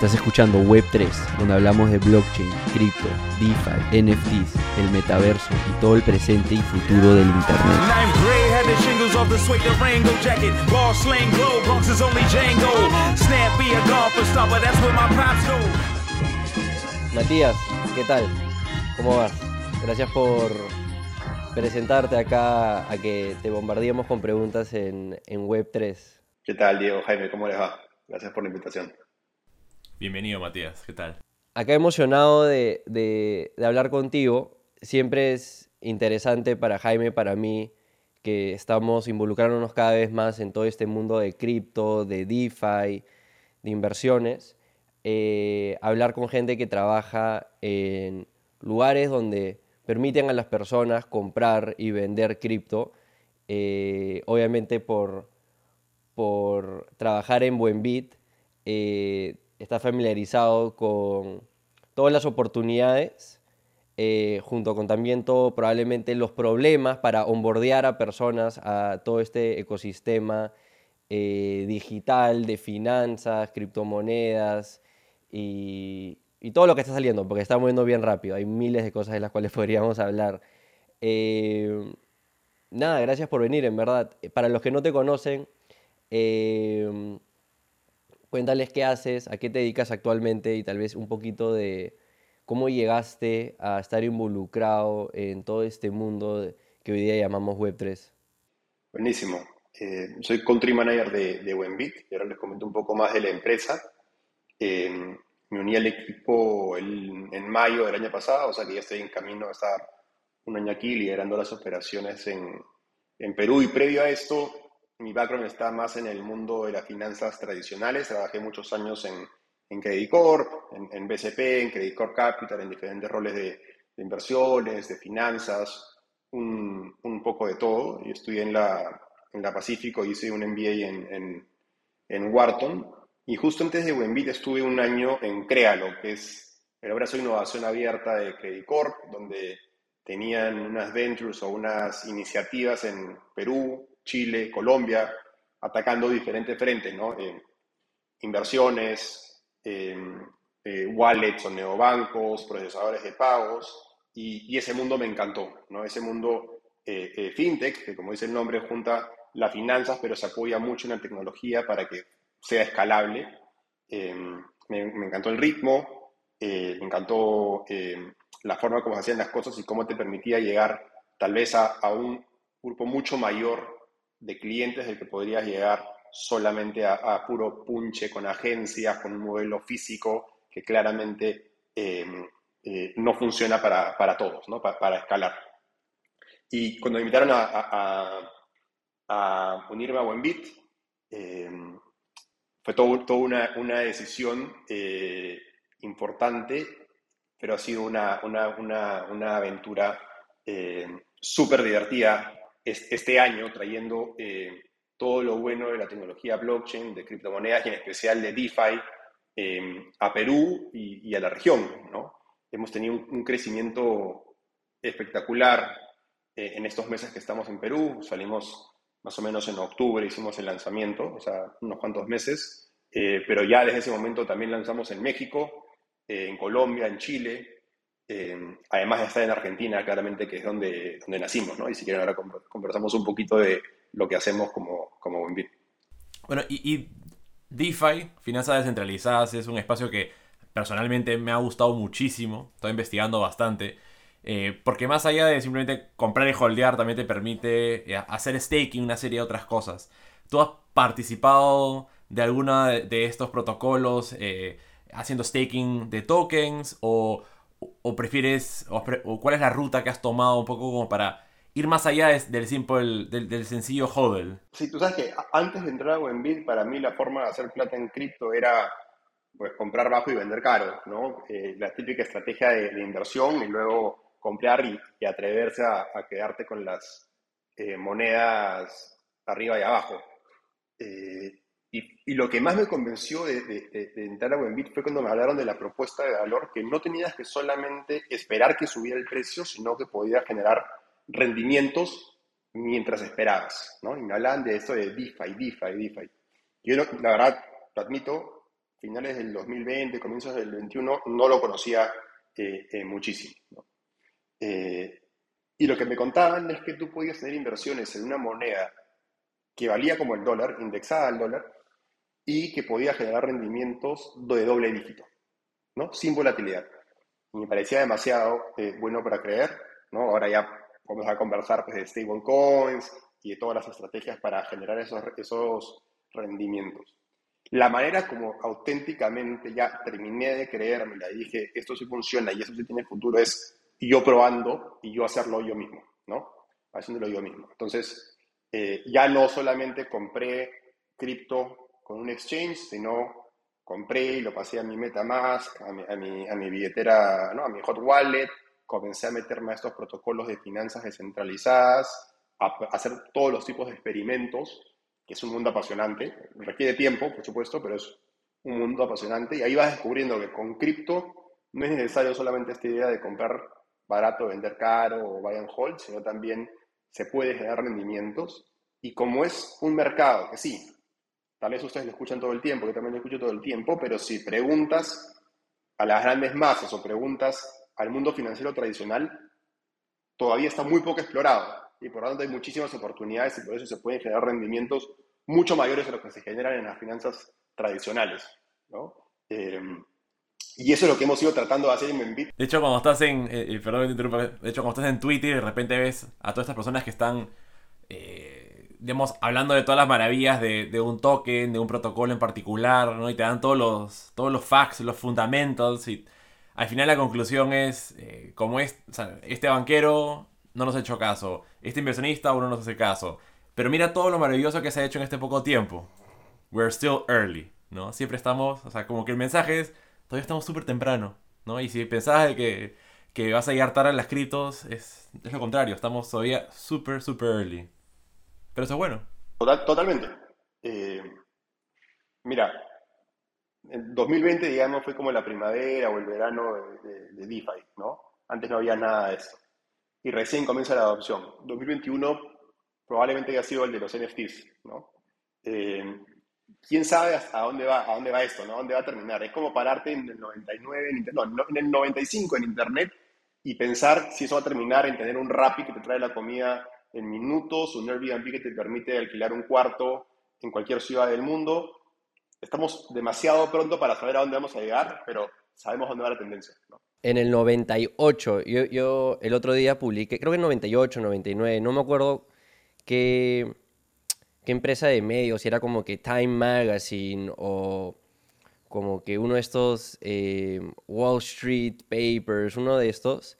Estás escuchando Web3, donde hablamos de blockchain, cripto, DeFi, NFTs, el metaverso y todo el presente y futuro del Internet. Matías, ¿qué tal? ¿Cómo vas? Gracias por presentarte acá a que te bombardeemos con preguntas en, en Web3. ¿Qué tal, Diego? Jaime, ¿cómo les va? Gracias por la invitación. Bienvenido, Matías. ¿Qué tal? Acá emocionado de, de, hablar contigo. Siempre es interesante para Jaime, para mí, que estamos involucrándonos cada vez más en todo este mundo de cripto, de DeFi, de inversiones. Eh, hablar con gente que trabaja en lugares donde permiten a las personas comprar y vender cripto. Eh, obviamente por, por trabajar en Buenbit, eh, está familiarizado con todas las oportunidades, eh, junto con también todo, probablemente los problemas para onboardear a personas a todo este ecosistema eh, digital de finanzas, criptomonedas y, todo lo que está saliendo, porque está moviendo bien rápido. Hay miles de cosas de las cuales podríamos hablar. Eh, nada, gracias por venir, en verdad. Para los que no te conocen, Cuéntales qué haces, a qué te dedicas actualmente y tal vez un poquito de cómo llegaste a estar involucrado en todo este mundo que hoy día llamamos Web3. Buenísimo. Eh, soy country manager de, de Wenbit y ahora les comento un poco más de la empresa. Em, me uní al equipo en mayo del año pasado, o sea que ya estoy en camino a estar un año aquí liderando las operaciones en Perú y previo a esto mi background está más en el mundo de las finanzas tradicionales. Trabajé muchos años en, en Credit Corp, en, BCP, en Credit Corp Capital, en diferentes roles de, inversiones, de finanzas, un, un, poco de todo. Y estudié en la, en la Pacífico, hice un MBA en, en, Wharton. Y justo antes de Wenbit estuve un año en Créalo, que es el brazo de innovación abierta de Credit Corp, donde tenían unas ventures o unas iniciativas en Perú, Chile, Colombia, atacando diferentes frentes, ¿no? Eh, inversiones, eh, eh, wallets o neobancos, procesadores de pagos, y, ese mundo me encantó, ¿no? Ese mundo fintech, que como dice el nombre, junta las finanzas, pero se apoya mucho en la tecnología para que sea escalable. Me, encantó el ritmo, me encantó la forma como se hacían las cosas y cómo te permitía llegar tal vez a, a un grupo mucho mayor de clientes del que podrías llegar solamente a, puro punche con agencias, con un modelo físico que claramente em, eh, no funciona para, todos, ¿no? para, escalar. Y cuando me invitaron a, unirme a Buenbit, em, fue toda todo una, una, decisión eh, importante, pero ha sido una, una aventura em, súper divertida este año trayendo eh, todo lo bueno de la tecnología blockchain, de criptomonedas y en especial de DeFi em, a Perú y, a la región. ¿no? Hemos tenido un, crecimiento espectacular eh, en estos meses que estamos en Perú. Salimos más o menos en octubre, hicimos el lanzamiento, o sea, unos cuantos meses, eh, pero ya desde ese momento también lanzamos en México, en Colombia, en Chile, eh, además de estar en Argentina, claramente, que es donde, donde nacimos, ¿no? Y si quieren ahora conversamos un poquito de lo que hacemos como, como. Bueno, y, DeFi, finanzas descentralizadas, es un espacio que personalmente me ha gustado muchísimo, estoy investigando bastante, eh, porque más allá de simplemente comprar y holdear, también te permite eh, hacer staking, una serie de otras cosas. ¿Tú has participado de alguna de, estos protocolos haciendo staking de tokens o o prefieres, o, cuál es la ruta que has tomado un poco como para ir más allá del, simple, del, del, sencillo hodl? Sí, tú sabes que antes de entrar a Wenbit, para mí la forma de hacer plata en cripto era pues, comprar bajo y vender caro, ¿no? Eh, la típica estrategia de, inversión y luego comprar y, atreverse a, quedarte con las eh, monedas arriba y abajo. Eh, y, lo que más me convenció de, entrar a Buenbit fue cuando me hablaron de la propuesta de valor, que no tenías que solamente esperar que subiera el precio, sino que podías generar rendimientos mientras esperabas, ¿no? Y me hablaban de esto de DeFi, DeFi, DeFi. Yo, la verdad, te admito, finales del 2020, comienzos del 21, no lo conocía eh, eh, muchísimo. y lo que me contaban es que tú podías tener inversiones en una moneda que valía como el dólar, indexada al dólar, y que podía generar rendimientos de doble dígito, ¿no? sin volatilidad. Me parecía demasiado bueno para creer. ¿no? Ahora ya vamos a conversar pues, de stablecoins y de todas las estrategias para generar esos, esos rendimientos. La manera como auténticamente ya terminé de creérmela y dije, esto sí funciona y eso sí tiene futuro, es yo probando y yo hacerlo yo mismo, ¿no? Haciéndolo yo mismo. Entonces, eh, ya no solamente compré cripto con un exchange, sino compré y lo pasé a mi MetaMask, a mi, a mi, a mi billetera, ¿no? a mi hot wallet, comencé a meterme a estos protocolos de finanzas descentralizadas, a hacer todos los tipos de experimentos que es un mundo apasionante, requiere tiempo, por supuesto, pero es un mundo apasionante. Y ahí vas descubriendo que con cripto no es necesario solamente esta idea de comprar barato, vender caro o buy and hold, sino también se puede generar rendimientos. Y como es un mercado que sí, tal vez ustedes lo escuchan todo el tiempo, yo también lo escucho todo el tiempo, pero si preguntas a las grandes masas o preguntas al mundo financiero tradicional, todavía está muy poco explorado y por lo tanto hay muchísimas oportunidades y por eso se pueden generar rendimientos mucho mayores de los que se generan en las finanzas tradicionales. ¿no? Em, y eso es lo que hemos ido tratando de hacer en. De hecho, cuando estás en, eh, eh de hecho, cuando estás en Twitter de repente ves a todas estas personas que están, eh, digamos, hablando de todas las maravillas de, de, un token, de un protocolo en particular, ¿no? Y te dan todos los, todos los facts, los fundamentals y al final la conclusión es, eh, como es, o sea, este banquero no nos ha hecho caso. Este inversionista aún no nos hace caso. Pero mira todo lo maravilloso que se ha hecho en este poco tiempo. We're still early, ¿no? Siempre estamos, o sea, como que el mensaje es, todavía estamos súper temprano, ¿no? Y si pensabas que, que vas a llegar tarde a las criptos, es, es lo contrario, estamos todavía súper, súper early. Pero eso es bueno. totalmente. Eh, mira, en 2020, digamos, fue como la primavera o el verano de, de DeFi, ¿no? Antes no había nada de eso y recién comienza la adopción. 2021 probablemente haya sido el de los NFTs, ¿no? Eh, ¿Quién sabe a dónde va, a dónde va esto, ¿no? ¿A dónde va a terminar? Es como pararte en el 99, en, no, en el 95 en Internet y pensar si eso va a terminar en tener un Rappi que te trae la comida en minutos, un Airbnb que te permite alquilar un cuarto en cualquier ciudad del mundo. Estamos demasiado pronto para saber a dónde vamos a llegar, pero sabemos dónde va la tendencia. en el 98, yo, yo el otro día publiqué, creo que en 98, 99, no me acuerdo qué, qué empresa de medios, si era como que Time Magazine o como que uno de estos eh, Wall Street Papers, uno de estos,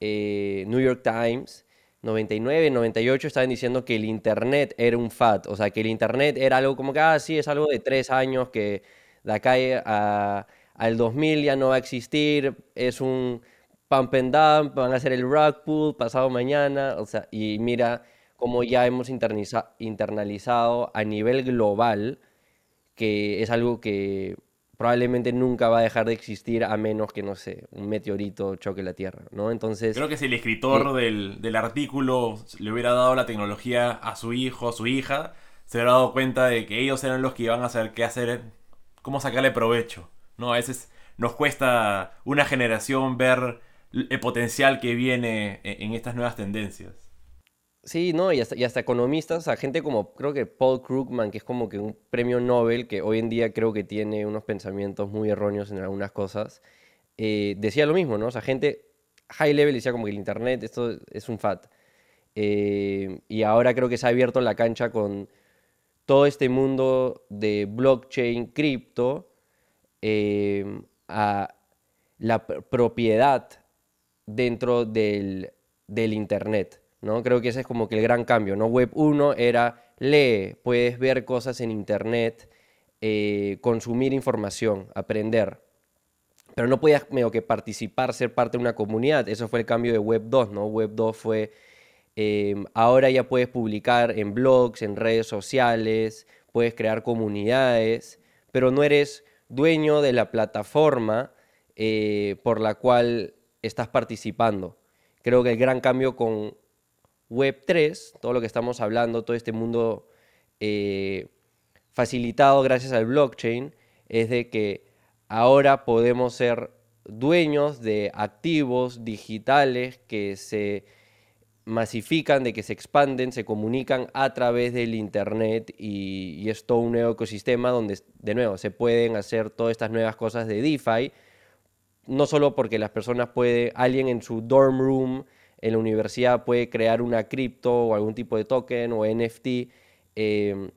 eh, New York Times, 99, 98 estaban diciendo que el Internet era un fad, o sea, que el Internet era algo como que, ah, sí, es algo de tres años que de acá a al 2000 ya no va a existir, es un pump and dump, van a hacer el rug pool pasado mañana, o sea, y mira cómo ya hemos internalizado a nivel global, que es algo que probablemente nunca va a dejar de existir a menos que, no sé, un meteorito choque la Tierra, ¿no? Entonces... Creo que si el escritor eh, del, del, artículo le hubiera dado la tecnología a su hijo, a su hija, se hubiera dado cuenta de que ellos eran los que iban a saber qué hacer, cómo sacarle provecho. ¿no? A veces nos cuesta una generación ver el potencial que viene e-, en estas nuevas tendencias. Sí, no, y hasta, economistas, a gente como creo que Paul Krugman, que es como que un premio Nobel, que hoy en día creo que tiene unos pensamientos muy erróneos en algunas cosas, eh, decía lo mismo, ¿no? O sea, gente high level decía como que el Internet, esto es un fat. Eh, y ahora creo que se ha abierto la cancha con todo este mundo de blockchain, cripto, Em, a la propiedad dentro del, Internet. ¿No? Creo que ese es como que el gran cambio. ¿no? Web 1 era lee, puedes ver cosas en Internet, eh, consumir información, aprender. Pero no podías medio que participar, ser parte de una comunidad. Eso fue el cambio de Web 2, ¿no? Web 2 fue, em, ahora ya puedes publicar en blogs, en redes sociales, puedes crear comunidades, pero no eres dueño de la plataforma eh, por la cual estás participando. Creo que el gran cambio con Web3, todo lo que estamos hablando, todo este mundo eh, facilitado gracias al blockchain, es de que ahora podemos ser dueños de activos digitales que se masifican, de que se expanden, se comunican a través del Internet y, es todo un nuevo ecosistema donde, de nuevo, se pueden hacer todas estas nuevas cosas de DeFi, no solo porque las personas pueden, alguien en su dorm room en la universidad puede crear una cripto o algún tipo de token o NFT eh,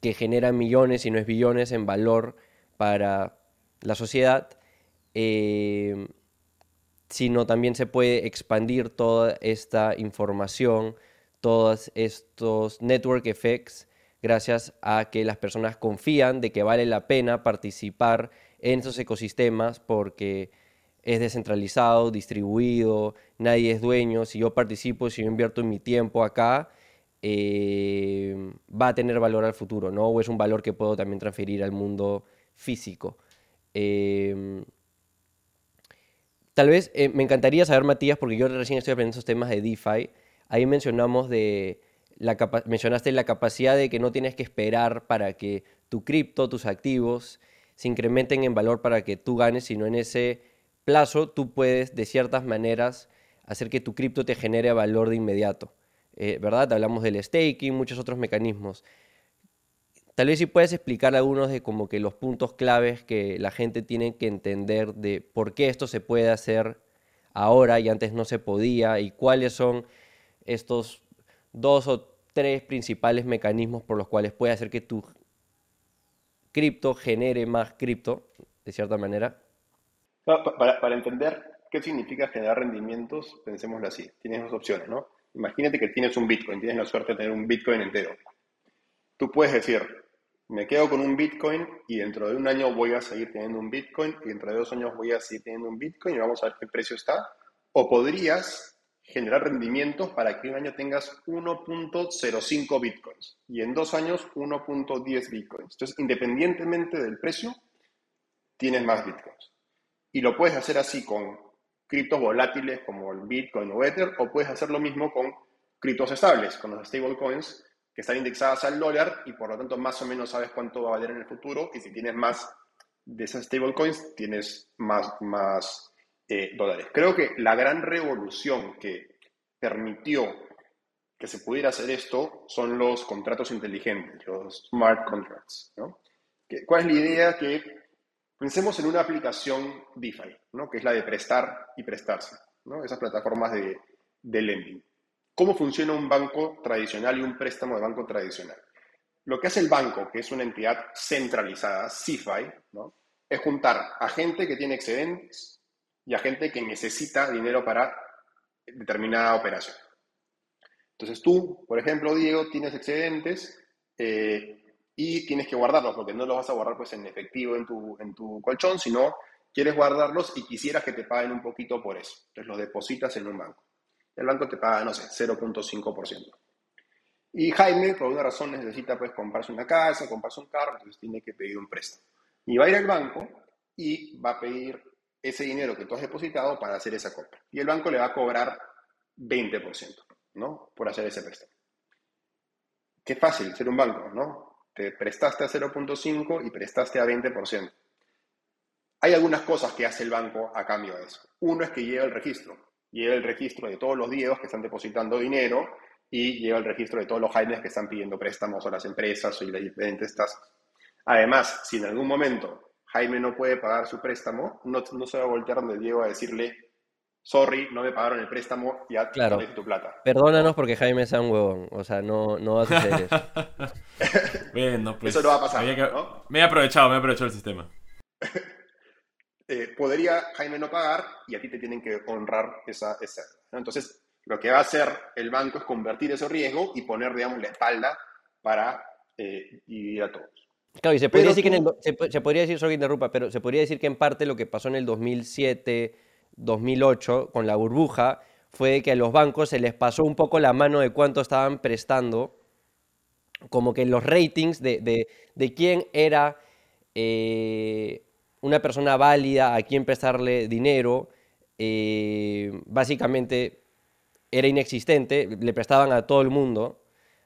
que genera millones y no es billones en valor para la sociedad, eh, sino también se puede expandir toda esta información, todos estos network effects, gracias a que las personas confían de que vale la pena participar en esos ecosistemas porque es descentralizado, distribuido, nadie es dueño. Si yo participo, si yo invierto mi tiempo acá, eh, va a tener valor al futuro, ¿no? O es un valor que puedo también transferir al mundo físico. Eh, Tal vez eh, me encantaría saber, Matías, porque yo recién estoy aprendiendo esos temas de DeFi. Ahí mencionamos de la mencionaste la capacidad de que no tienes que esperar para que tu cripto, tus activos, se incrementen en valor para que tú ganes, sino en ese plazo tú puedes, de ciertas maneras, hacer que tu cripto te genere valor de inmediato. Eh, ¿Verdad? Hablamos del staking, muchos otros mecanismos. Tal vez si puedes explicar algunos de como que los puntos claves que la gente tiene que entender de por qué esto se puede hacer ahora y antes no se podía y cuáles son estos dos o tres principales mecanismos por los cuales puede hacer que tu cripto genere más cripto, de cierta manera. Para, entender qué significa generar rendimientos, pensémoslo así. Tienes dos opciones, ¿no? Imagínate que tienes un Bitcoin, tienes la suerte de tener un Bitcoin entero. Tú puedes decir, me quedo con un Bitcoin y dentro de un año voy a seguir teniendo un Bitcoin y dentro de dos años voy a seguir teniendo un Bitcoin y vamos a ver qué precio está. O podrías generar rendimientos para que un año tengas 1.05 Bitcoins y en dos años 1.10 Bitcoins. Entonces, independientemente del precio, tienes más Bitcoins. Y lo puedes hacer así con criptos volátiles como el Bitcoin o Ether, o puedes hacer lo mismo con criptos estables, con los stablecoins, que están indexadas al dólar y por lo tanto más o menos sabes cuánto va a valer en el futuro y si tienes más de esas stablecoins tienes más, más eh, dólares. Creo que la gran revolución que permitió que se pudiera hacer esto son los contratos inteligentes, los smart contracts. ¿no? ¿Cuál es la idea? Que pensemos en una aplicación DeFi, ¿no? que es la de prestar y prestarse, ¿no? esas plataformas de, de lending. ¿Cómo funciona un banco tradicional y un préstamo de banco tradicional? Lo que hace el banco, que es una entidad centralizada, CIFI, ¿no? es juntar a gente que tiene excedentes y a gente que necesita dinero para determinada operación. Entonces tú, por ejemplo, Diego, tienes excedentes eh, y tienes que guardarlos, porque no los vas a guardar pues, en efectivo en tu, en tu colchón, sino quieres guardarlos y quisieras que te paguen un poquito por eso. Entonces los depositas en un banco el banco te paga, no sé, 0.5%. Y Jaime, por alguna razón, necesita pues comprarse una casa, comprarse un carro, entonces tiene que pedir un préstamo. Y va a ir al banco y va a pedir ese dinero que tú has depositado para hacer esa compra. Y el banco le va a cobrar 20%, ¿no? Por hacer ese préstamo. Qué fácil ser un banco, ¿no? Te prestaste a 0.5 y prestaste a 20%. Hay algunas cosas que hace el banco a cambio de eso. Uno es que lleva el registro lleva el registro de todos los Diegos que están depositando dinero y lleva el registro de todos los Jaimes que están pidiendo préstamos a las empresas y las diferentes tasas. Además, si en algún momento Jaime no puede pagar su préstamo, no, se va a voltear donde Diego a decirle, sorry, no me pagaron el préstamo, ya claro. tu plata. Perdónanos porque Jaime sea un huevón, o sea, no, no va a suceder eso. pues, eso no va a pasar. Me he aprovechado, me he aprovechado el sistema. Eh, podría Jaime no pagar y a ti te tienen que honrar esa, esa Entonces, lo que va a hacer el banco es convertir ese riesgo y poner, digamos, la espalda para eh, dividir a todos. Claro, y se podría, decir que se, podría decir, sorry, interrumpa, pero se podría decir que en parte lo que pasó en el 2007, 2008 con la burbuja fue que a los bancos se les pasó un poco la mano de cuánto estaban prestando, como que los ratings de, de, de quién era eh, una persona válida a quien prestarle dinero, eh, básicamente era inexistente, le prestaban a todo el mundo,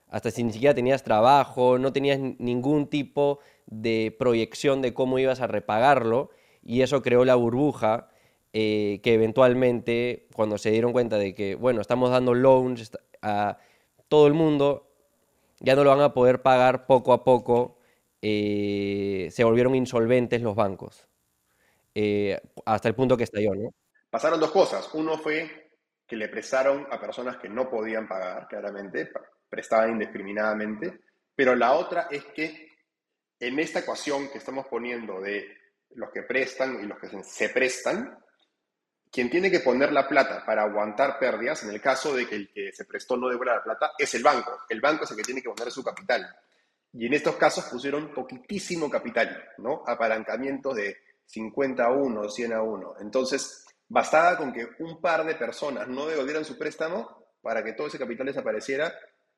hasta si ni siquiera tenías trabajo, no tenías ningún tipo de proyección de cómo ibas a repagarlo y eso creó la burbuja eh, que eventualmente cuando se dieron cuenta de que, bueno, estamos dando loans a todo el mundo, ya no lo van a poder pagar poco a poco, eh, se volvieron insolventes los bancos, eh, hasta el punto que estalló, ¿no? Pasaron dos cosas. Uno fue que le prestaron a personas que no podían pagar, claramente, prestaban indiscriminadamente, pero la otra es que en esta ecuación que estamos poniendo de los que prestan y los que se prestan, quien tiene que poner la plata para aguantar pérdidas, en el caso de que el que se prestó no devuelva la plata, es el banco. El banco es el que tiene que poner su capital. Y en estos casos pusieron poquitísimo capital, ¿no? Apalancamientos de 50 a 1, 100 a 1. Entonces, bastaba con que un par de personas no devolvieran su préstamo para que todo ese capital desapareciera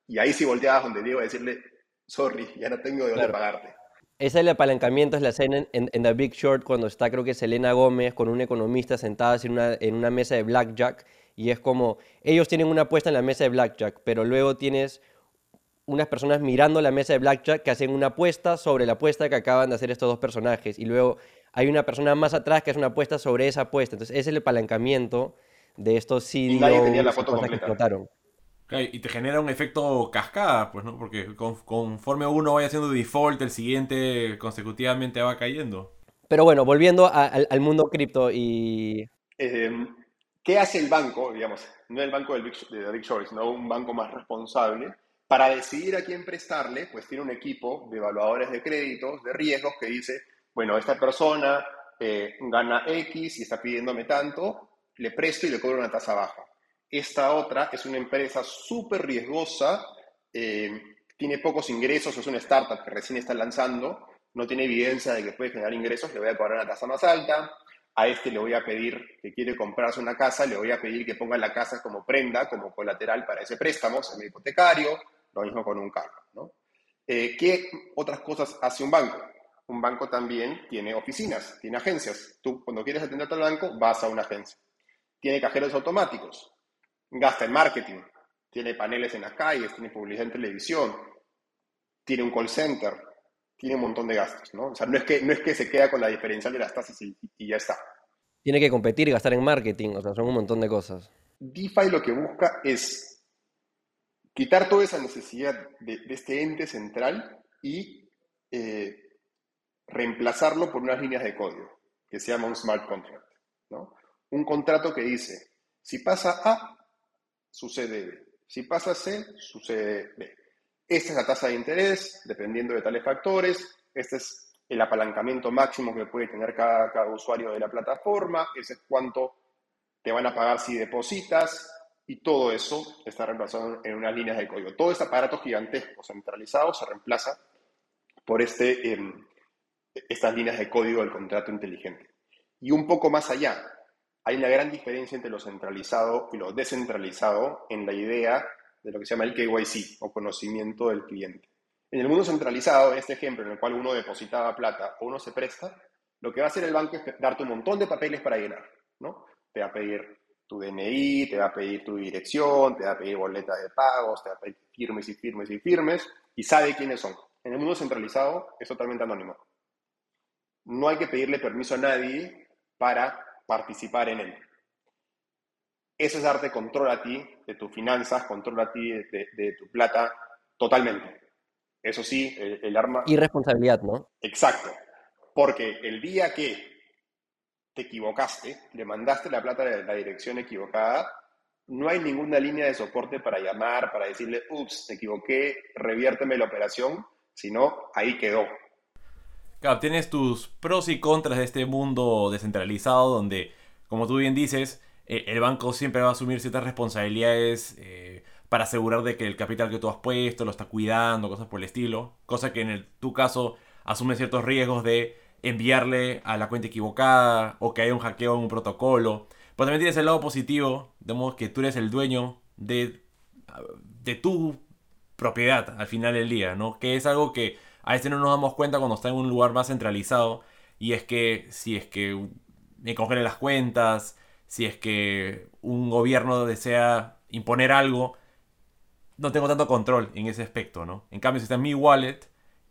y ahí sí volteabas donde Diego a decirle, sorry, ya no tengo de dónde pagarte. Ese es el apalancamiento, es la escena en, The Big Short cuando está, creo que Selena Gómez con un economista sentadas en una, en una mesa de blackjack y es como, ellos tienen una apuesta en la mesa de blackjack, pero luego tienes unas personas mirando la mesa de blackjack que hacen una apuesta sobre la apuesta que acaban de hacer estos dos personajes y luego hay una persona más atrás que hace una apuesta sobre esa apuesta. Entonces ese es el apalancamiento de estos CDOs y nadie tenía la foto que explotaron. Y te genera un efecto cascada, pues, ¿no? Porque conforme uno vaya haciendo default, el siguiente consecutivamente va cayendo. Pero bueno, volviendo al mundo cripto y... Em, ¿Qué hace el banco, digamos, no el banco del Big, de Big Short, sino un banco más responsable? Para decidir a quién prestarle, pues tiene un equipo de evaluadores de créditos, de riesgos, que dice, bueno, esta persona eh, gana X y está pidiéndome tanto, le presto y le cobro una tasa baja. Esta otra es una empresa súper riesgosa, eh, tiene pocos ingresos, es una startup que recién está lanzando, no tiene evidencia de que puede generar ingresos, le voy a cobrar una tasa más alta. A este le voy a pedir que quiere comprarse una casa, le voy a pedir que ponga la casa como prenda, como colateral para ese préstamo, semi hipotecario, lo mismo con un carro. Eh, ¿Qué otras cosas hace un banco? Un banco también tiene oficinas, tiene agencias. Tú cuando quieres atenderte al banco vas a una agencia. Tiene cajeros automáticos gasta en marketing, tiene paneles en las calles, tiene publicidad en televisión, tiene un call center, tiene un montón de gastos, ¿no? O sea, no es que, no es que se queda con la diferencial de las tasas y, ya está. Tiene que competir y gastar en marketing, o sea, son un montón de cosas. DeFi lo que busca es quitar toda esa necesidad de, este ente central y eh, reemplazarlo por unas líneas de código que se llama un smart contract, ¿no? Un contrato que dice, si pasa A, sucede B. Si pasa C, sucede B. Esta es la tasa de interés, dependiendo de tales factores. Este es el apalancamiento máximo que puede tener cada, cada usuario de la plataforma. Ese es cuánto te van a pagar si depositas. Y todo eso está reemplazado en unas líneas de código. Todo este aparato gigantesco centralizado se reemplaza por este, em, estas líneas de código del contrato inteligente. Y un poco más allá, hay una gran diferencia entre lo centralizado y lo descentralizado en la idea de lo que se llama el KYC o conocimiento del cliente. En el mundo centralizado, en este ejemplo en el cual uno depositaba plata o uno se presta, lo que va a hacer el banco es darte un montón de papeles para llenar, ¿no? Te va a pedir tu DNI, te va a pedir tu dirección, te va a pedir boletas de pagos, te va a pedir firmes y firmes y firmes, y sabe quiénes son. En el mundo centralizado es totalmente anónimo. No hay que pedirle permiso a nadie para participar en él. Eso es darte control a ti de tus finanzas, control a ti de, tu plata totalmente. Eso sí, el, arma... Y responsabilidad, ¿no? Exacto. Porque el día que te equivocaste, le mandaste la plata a la dirección equivocada, no hay ninguna línea de soporte para llamar, para decirle, ups, te equivoqué, reviérteme la operación, sino ahí quedó. Claro, tienes tus pros y contras de este mundo descentralizado donde, como tú bien dices, eh, el banco siempre va a asumir ciertas responsabilidades eh, para asegurar de que el capital que tú has puesto lo está cuidando, cosas por el estilo. Cosa que en tu caso asume ciertos riesgos de enviarle a la cuenta equivocada o que haya un hackeo en un protocolo. Pero también tienes el lado positivo, modo que tú eres el dueño de, de tu propiedad al final del día, ¿no? Que es algo que a veces no nos damos cuenta cuando está en un lugar más centralizado. Y es que si es que me congelen las cuentas, si es que un gobierno desea imponer algo, no tengo tanto control en ese aspecto, ¿no? En cambio, si está en mi wallet,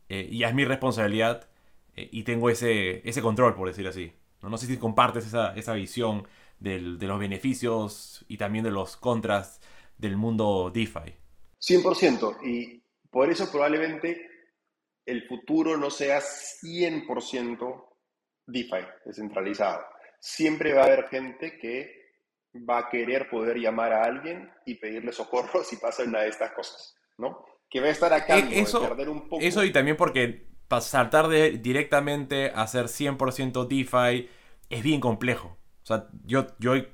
eh, y es mi responsabilidad, eh, y tengo ese, ese control, por decir así. No, no sé si compartes esa, esa visión del, de los beneficios y también de los contras del mundo DeFi. 100%, y por eso probablemente el futuro no sea 100% DeFi, descentralizado. Siempre va a haber gente que va a querer poder llamar a alguien y pedirle socorro si pasa una de estas cosas, ¿no? Que va a estar acá e, eso, perder un poco. Eso y también porque saltar de, directamente a ser 100% DeFi es bien complejo. O sea, yo, yo he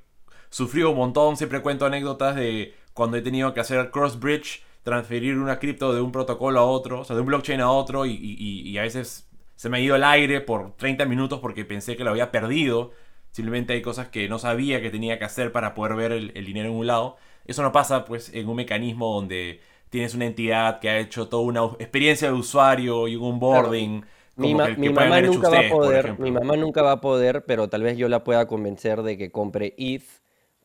sufrido un montón, siempre cuento anécdotas de cuando he tenido que hacer cross bridge, transferir una cripto de un protocolo a otro, o sea, de un blockchain a otro, y, y a veces se me ha ido el aire por 30 minutos porque pensé que lo había perdido Simplemente hay cosas que no sabía que tenía que hacer para poder ver el, dinero en un lado. Eso no pasa pues en un mecanismo donde tienes una entidad que ha hecho toda una experiencia de usuario y un onboarding. Mi, mamá nunca va a poder, mi mamá nunca va a poder, pero tal vez yo la pueda convencer de que compre ETH,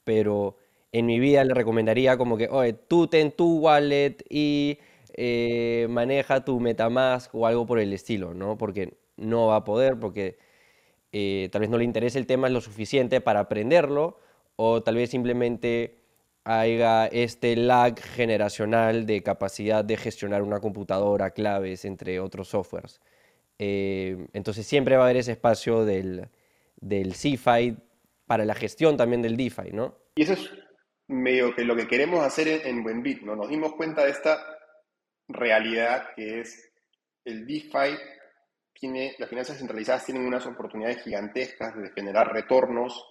pero en mi vida le recomendaría como que, oye, tú ten tu wallet y eh, maneja tu Metamask o algo por el estilo, ¿no? Porque no va a poder, porque eh, tal vez no le interese el tema lo suficiente para aprenderlo o tal vez simplemente haya este lag generacional de capacidad de gestionar una computadora, claves, entre otros softwares. Eh, entonces siempre va a haber ese espacio del, del CFI para la gestión también del DeFi, ¿no? Y eso es medio que lo que queremos hacer en, Buenbit, ¿no? Nos dimos cuenta de esta realidad que es el DeFi las finanzas centralizadas tienen unas oportunidades gigantescas de generar retornos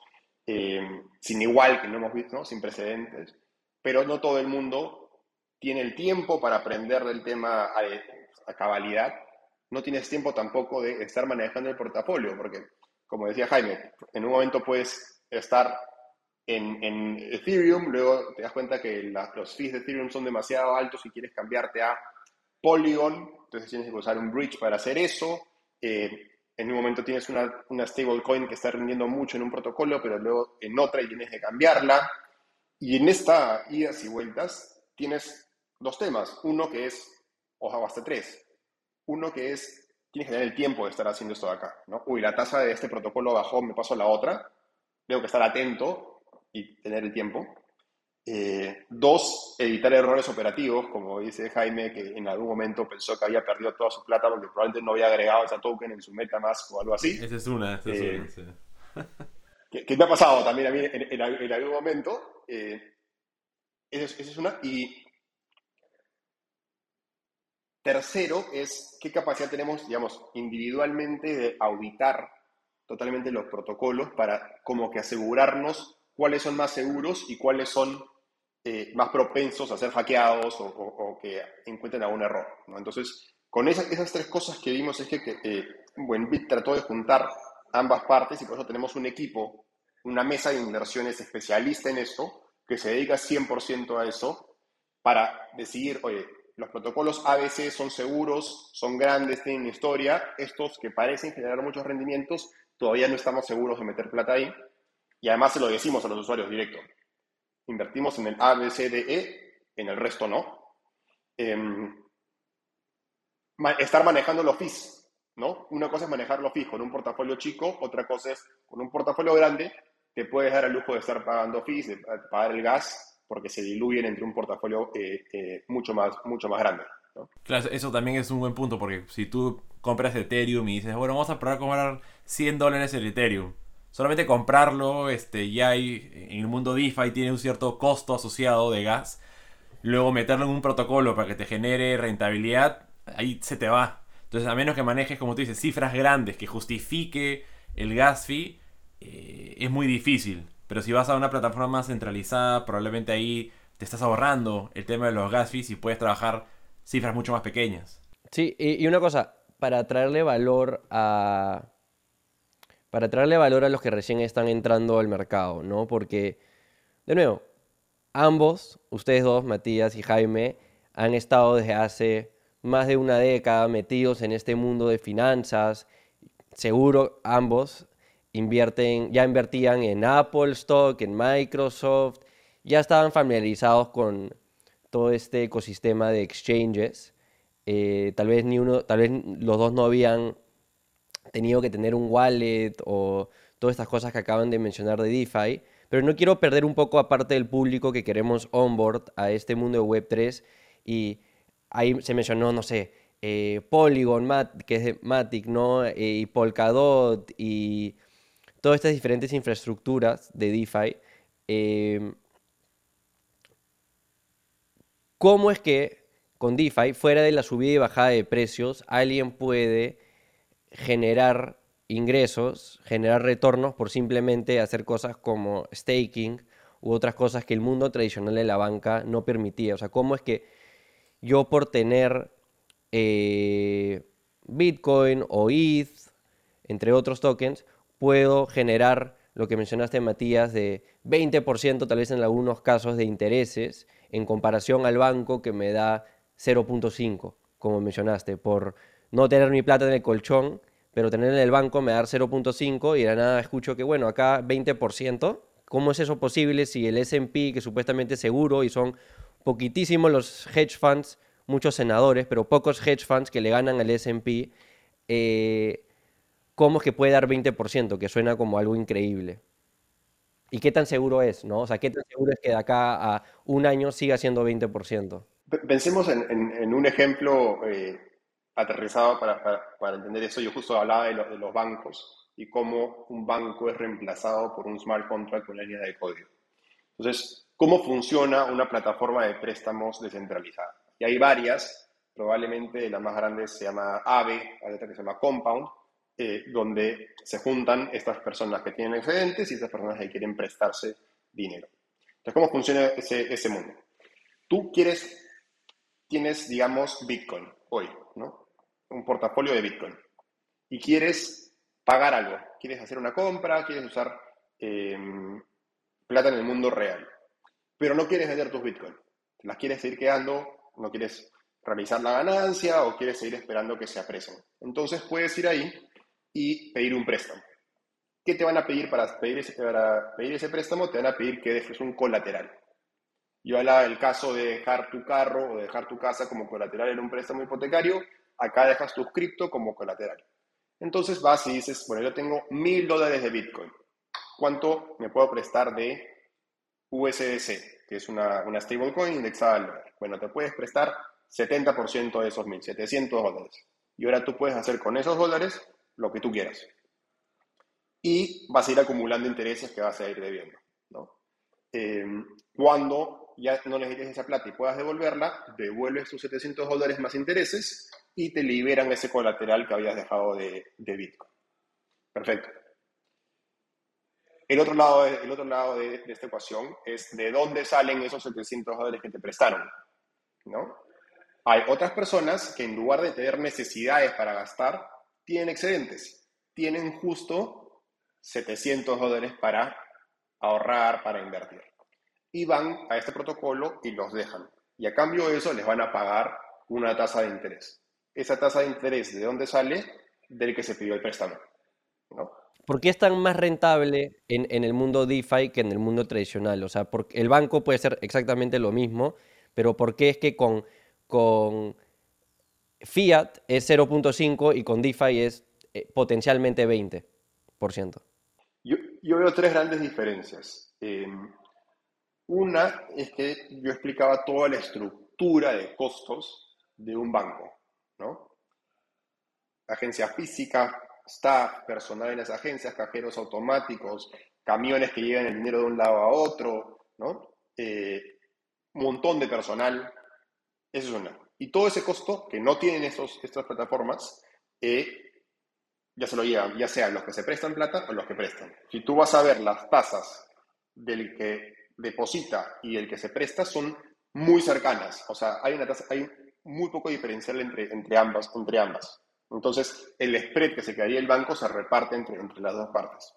eh, sin igual que no hemos visto, sin precedentes, pero no todo el mundo tiene el tiempo para aprender del tema a, cabalidad, no tienes tiempo tampoco de estar manejando el portafolio, porque como decía Jaime, en un momento puedes estar en, Ethereum, luego te das cuenta que los fees de Ethereum son demasiado altos y quieres cambiarte a Polygon, entonces tienes que usar un bridge para hacer eso, eh, en un momento tienes una, una stablecoin que está rindiendo mucho en un protocolo, pero luego en otra y tienes que cambiarla. Y en esta idas y vueltas tienes dos temas. Uno que es, o hasta tres. Uno que es, tienes que tener el tiempo de estar haciendo esto de acá. ¿no? Uy, la tasa de este protocolo bajó, me paso a la otra. Tengo que estar atento y tener el tiempo. Eh, dos, evitar errores operativos, como dice Jaime, que en algún momento pensó que había perdido toda su plata porque probablemente no había agregado esa token en su MetaMask o algo así. Esa es una, esa es eh, una, que, me ha pasado también a mí en, algún momento. Eh, esa, es una. Y tercero es qué capacidad tenemos, digamos, individualmente de auditar totalmente los protocolos para como que asegurarnos cuáles son más seguros y cuáles son eh, más propensos a ser hackeados o, que encuentren algún error. Entonces, con esas, esas, tres cosas que vimos es que, que eh, Buenbit trató de juntar ambas partes y por eso tenemos un equipo, una mesa de inversiones especialista en esto, que se dedica 100% a eso, para decidir, oye, los protocolos ABC son seguros, son grandes, tienen historia, estos que parecen generar muchos rendimientos, todavía no estamos seguros de meter plata ahí, y además se lo decimos a los usuarios directo invertimos en el A, B, C, D, E, en el resto no. Em, estar manejando los fees, ¿no? Una cosa es manejar los fees con un portafolio chico, otra cosa es con un portafolio grande, te puedes dar el lujo de estar pagando fees, de pagar el gas, porque se diluyen entre un portafolio eh, eh, mucho, más, mucho más grande. Claro, eso también es un buen punto, porque si tú compras Ethereum y dices, bueno, vamos a probar a comprar 100 dólares el Ethereum, solamente comprarlo, este, ya hay, en el mundo DeFi tiene un cierto costo asociado de gas. Luego meterlo en un protocolo para que te genere rentabilidad, ahí se te va. Entonces, a menos que manejes, como tú dices, cifras grandes que justifique el gas fee, eh, es muy difícil. Pero si vas a una plataforma más centralizada, probablemente ahí te estás ahorrando el tema de los gas fees y puedes trabajar cifras mucho más pequeñas. Sí, y una cosa, para traerle valor a, para traerle valor a los que recién están entrando al mercado, ¿no? Porque, de nuevo, ambos, ustedes dos, Matías y Jaime, han estado desde hace más de una década metidos en este mundo de finanzas. Seguro ambos invierten, ya invertían en Apple Stock, en Microsoft, ya estaban familiarizados con, todo este ecosistema de exchanges. Eh, tal vez ni uno, tal vez los dos no habían tenido que tener un wallet o todas estas cosas que acaban de mencionar de DeFi, pero no quiero perder un poco aparte del público que queremos onboard a este mundo de Web3 y ahí se mencionó, no sé, eh, Polygon, que es de Matic, ¿no? Eh, y Polkadot y todas estas diferentes infraestructuras de DeFi. Em, ¿Cómo es que con DeFi, fuera de la subida y bajada de precios, alguien puede generar ingresos, generar retornos por simplemente hacer cosas como staking u otras cosas que el mundo tradicional de la banca no permitía? O sea, ¿cómo es que yo por tener eh, Bitcoin o ETH, entre otros tokens, puedo generar lo que mencionaste, Matías, de 20% tal vez en algunos casos de intereses en comparación al banco que me da 0.5, como mencionaste, por no tener mi plata en el colchón, pero tener en el banco me da 0.5 y de nada escucho que, bueno, acá 20%. ¿Cómo es eso posible si el SP, que supuestamente es seguro y son poquitísimos los hedge funds muchos senadores, pero pocos hedge funds que le ganan al SP, eh, ¿cómo es que puede dar 20%? Que suena como algo increíble. ¿Y qué tan seguro es? ¿no? O sea, ¿qué tan seguro es que de acá a un año siga siendo 20%? Pensemos en, un ejemplo eh, aterrizado para, entender eso. Yo justo hablaba de, de, los bancos y cómo un banco es reemplazado por un smart contract con la línea de código. Entonces, ¿cómo funciona una plataforma de préstamos descentralizada? Y hay varias, probablemente la más grande se llama AVE, hay otra que se llama Compound, eh, donde se juntan estas personas que tienen excedentes y estas personas que quieren prestarse dinero. Entonces, ¿cómo funciona ese, ese mundo? Tú quieres, tienes, digamos, Bitcoin hoy, ¿no? Un portafolio de Bitcoin. Y quieres pagar algo, quieres hacer una compra, quieres usar em, plata en el mundo real, pero no quieres vender tus Bitcoin. las quieres seguir quedando no quieres realizar la ganancia o quieres seguir esperando que se aprecien. Entonces puedes ir ahí y pedir un préstamo. ¿Qué te van a pedir para pedir ese, préstamo? Te van a pedir que dejes un colateral. Yo hablaba del caso de dejar tu carro o dejar tu casa como colateral en un préstamo hipotecario. Acá dejas tu cripto como colateral. Entonces vas y dices, bueno, yo tengo mil dólares de Bitcoin. ¿Cuánto me puedo prestar de USDC, que es una, una stablecoin indexada al dólar? Bueno, te puedes prestar 70% de esos 1.700 dólares. Y ahora tú puedes hacer con esos dólares lo que tú quieras. Y vas a ir acumulando intereses que vas a ir debiendo. Eh, cuando ya no necesites esa plata y puedas devolverla, devuelves tus 700 dólares más intereses y te liberan ese colateral que habías dejado de, Bitcoin. Perfecto. El otro lado, de, el otro lado de, de, esta ecuación es de dónde salen esos 700 dólares que te prestaron. ¿no? Hay otras personas que en lugar de tener necesidades para gastar, tienen excedentes. Tienen justo 700 dólares para ahorrar, para invertir. Y van a este protocolo y los dejan. Y a cambio de eso les van a pagar una tasa de interés. Esa tasa de interés, ¿de dónde sale? Del que se pidió el préstamo. ¿no? ¿Por qué es tan más rentable en, en, el mundo DeFi que en el mundo tradicional? O sea, porque el banco puede ser exactamente lo mismo, pero ¿por qué es que con, con Fiat es 0.5 y con DeFi es eh, potencialmente 20%? Yo, yo, veo tres grandes diferencias. Em, una es que yo explicaba toda la estructura de costos de un banco, ¿no? Agencia física, staff, personal en las agencias, cajeros automáticos, camiones que llevan el dinero de un lado a otro, ¿no? Eh, montón de personal. Eso es una. Y todo ese costo que no tienen esos, estas plataformas, eh, ya se lo llevan, ya sean los que se prestan plata o los que prestan. Si tú vas a ver las tasas del que deposita y el que se presta, son muy cercanas. O sea, hay una tasa, hay muy poco diferencial entre, entre, ambas, entre ambas. Entonces, el spread que se quedaría el banco se reparte entre, entre las dos partes.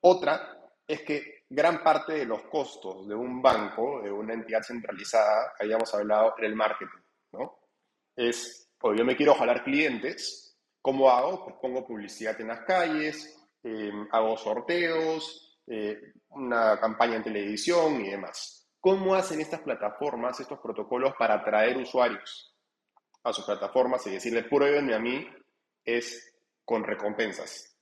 Otra es que gran parte de los costos de un banco, de una entidad centralizada, hayamos hablado en el marketing, ¿no? Es, pues yo me quiero jalar clientes, ¿cómo hago? Pues pongo publicidad en las calles, em, hago sorteos, eh, una campaña en televisión y demás. ¿cómo hacen estas plataformas, estos protocolos para atraer usuarios a sus plataformas y decirle, pruébenme a mí, es con recompensas?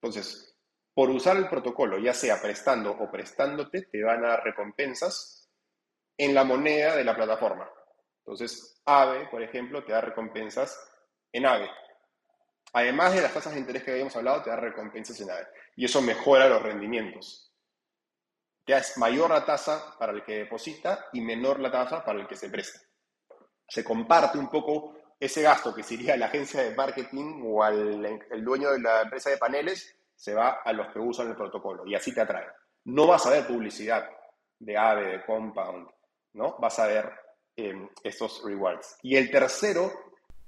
Entonces, por usar el protocolo, ya sea prestando o prestándote, te van a dar recompensas en la moneda de la plataforma. Entonces, AVE, por ejemplo, te da recompensas en AVE. Además de las tasas de interés que habíamos hablado, te da recompensas en AVE. Y eso mejora los rendimientos. Ya es mayor la tasa para el que deposita y menor la tasa para el que se presta. Se comparte un poco ese gasto que sería la agencia de marketing o al el dueño de la empresa de paneles, se va a los que usan el protocolo y así te atrae. No vas a ver publicidad de AVE, de Compound, ¿no? Vas a ver eh, estos rewards. Y el tercero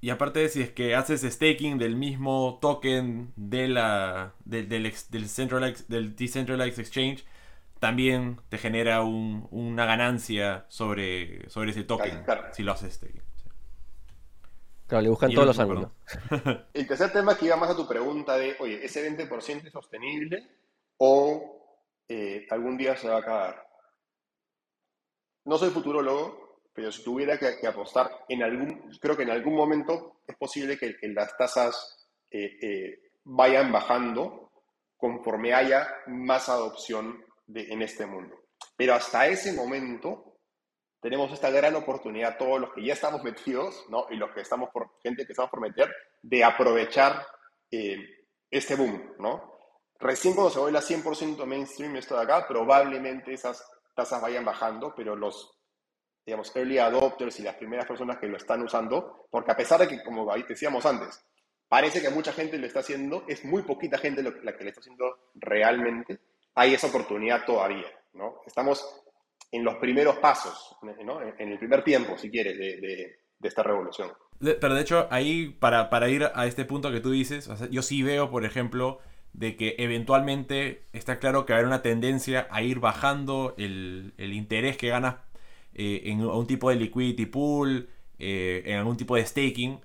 y aparte, si es que haces staking del mismo token de la, del, del, del Decentralized Exchange, también te genera una ganancia sobre, sobre ese token si lo haces staking. Claro, le buscan todos los ángulos. El tercer tema que iba más a tu pregunta de, oye, ¿ese 20% es sostenible o eh, algún día se va a acabar? No soy futurólogo, pero si tuviera que, apostar en algún, creo que en algún momento es posible que, las tasas eh, eh, vayan bajando conforme haya más adopción de, en este mundo. Pero hasta ese momento tenemos esta gran oportunidad, todos los que ya estamos metidos, ¿no? y los que estamos por, gente que estamos por meter, de aprovechar eh, este boom, ¿no? Recién cuando se vuelva 100% mainstream esto de acá, probablemente esas tasas vayan bajando, pero los digamos, early adopters y las primeras personas que lo están usando, porque a pesar de que, como decíamos antes, parece que mucha gente lo está haciendo, es muy poquita gente la que lo está haciendo realmente, hay esa oportunidad todavía, ¿no? Estamos en los primeros pasos, ¿no? En el primer tiempo, si quieres, de, de, esta revolución. Pero de hecho, ahí, para, para, ir a este punto que tú dices, yo sí veo, por ejemplo, de que eventualmente está claro que va a haber una tendencia a ir bajando el, el interés que ganas eh, en un tipo de liquidity pool, eh, en algún tipo de staking,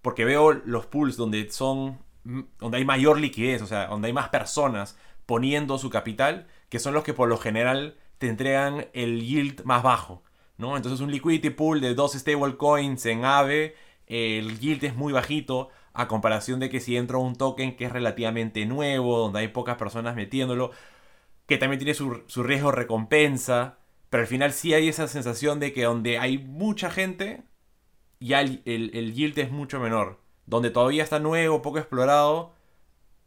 porque veo los pools donde son mm, donde hay mayor liquidez, o sea, donde hay más personas poniendo su capital, que son los que por lo general te entregan el yield más bajo, ¿no? Entonces un liquidity pool de dos stablecoins en AVE, el yield es muy bajito a comparación de que si entra un token que es relativamente nuevo, donde hay pocas personas metiéndolo, que también tiene su, su riesgo recompensa, pero al final sí hay esa sensación de que donde hay mucha gente, ya el, el, yield es mucho menor. Donde todavía está nuevo, poco explorado,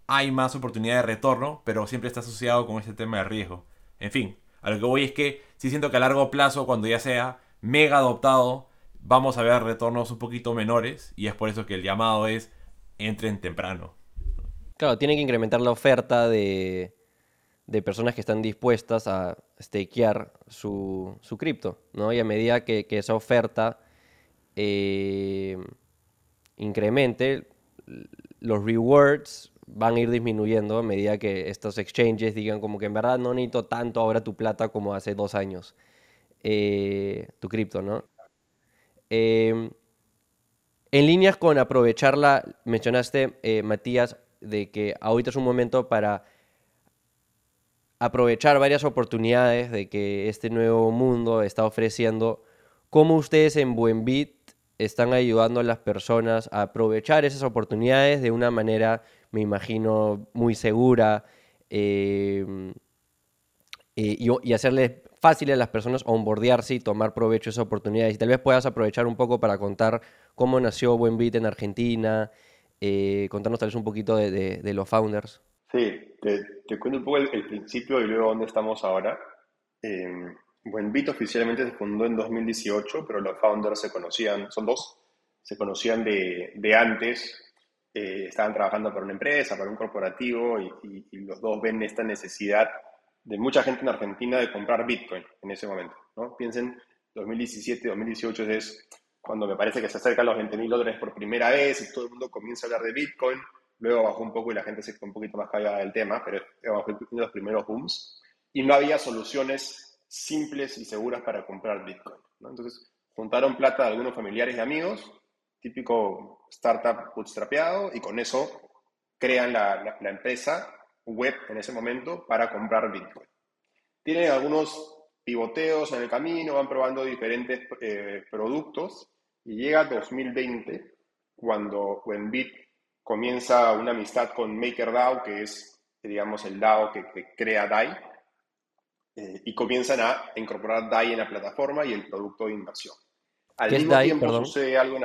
hay más oportunidad de retorno, pero siempre está asociado con ese tema de riesgo. En fin, a lo que voy es que sí siento que a largo plazo, cuando ya sea mega adoptado, vamos a ver retornos un poquito menores y es por eso que el llamado es entren temprano. Claro, tiene que incrementar la oferta de, de personas que están dispuestas a stakear su, su cripto, ¿no? Y a medida que, esa oferta eh, incremente, los rewards van a ir disminuyendo a medida que estos exchanges digan como que en verdad no necesito tanto ahora tu plata como hace dos años, eh, tu cripto, ¿no? Em, en líneas con aprovecharla, mencionaste, eh, Matías, de que ahorita es un momento para aprovechar varias oportunidades de que este nuevo mundo está ofreciendo. ¿Cómo ustedes en Buenbit están ayudando a las personas a aprovechar esas oportunidades de una manera, me imagino, muy segura em, eh, y, y, hacerle fácil a las personas onboardearse y tomar provecho de esas oportunidades? Y tal vez puedas aprovechar un poco para contar cómo nació Buenbit en Argentina, eh, contarnos tal vez un poquito de los founders. Sí, te, cuento un poco el, principio y luego dónde estamos ahora. Eh, Buenbit oficialmente se fundó en 2018, pero los founders se conocían, son dos, se conocían de antes, eh, estaban trabajando para una empresa, para un corporativo y, los dos ven esta necesidad de mucha gente en Argentina de comprar Bitcoin en ese momento. ¿no? Piensen, 2017, 2018 es cuando me parece que se acercan los 20 mil dólares por primera vez y todo el mundo comienza a hablar de Bitcoin luego bajó un poco y la gente se quedó un poquito más callada del tema, pero fue uno de los primeros booms, y no había soluciones simples y seguras para comprar Bitcoin. Entonces, juntaron plata de algunos familiares y amigos, típico startup bootstrapeado, y con eso crean la, la, empresa web en ese momento para comprar Bitcoin. Tienen algunos pivoteos en el camino, van probando diferentes eh, productos y llega 2020 cuando Wenbit comienza una amistad con MakerDAO, que es, digamos, el DAO que, crea DAI, eh, y comienzan a incorporar DAI en la plataforma y el producto de inversión. Al mismo DAI, tiempo sucede algo en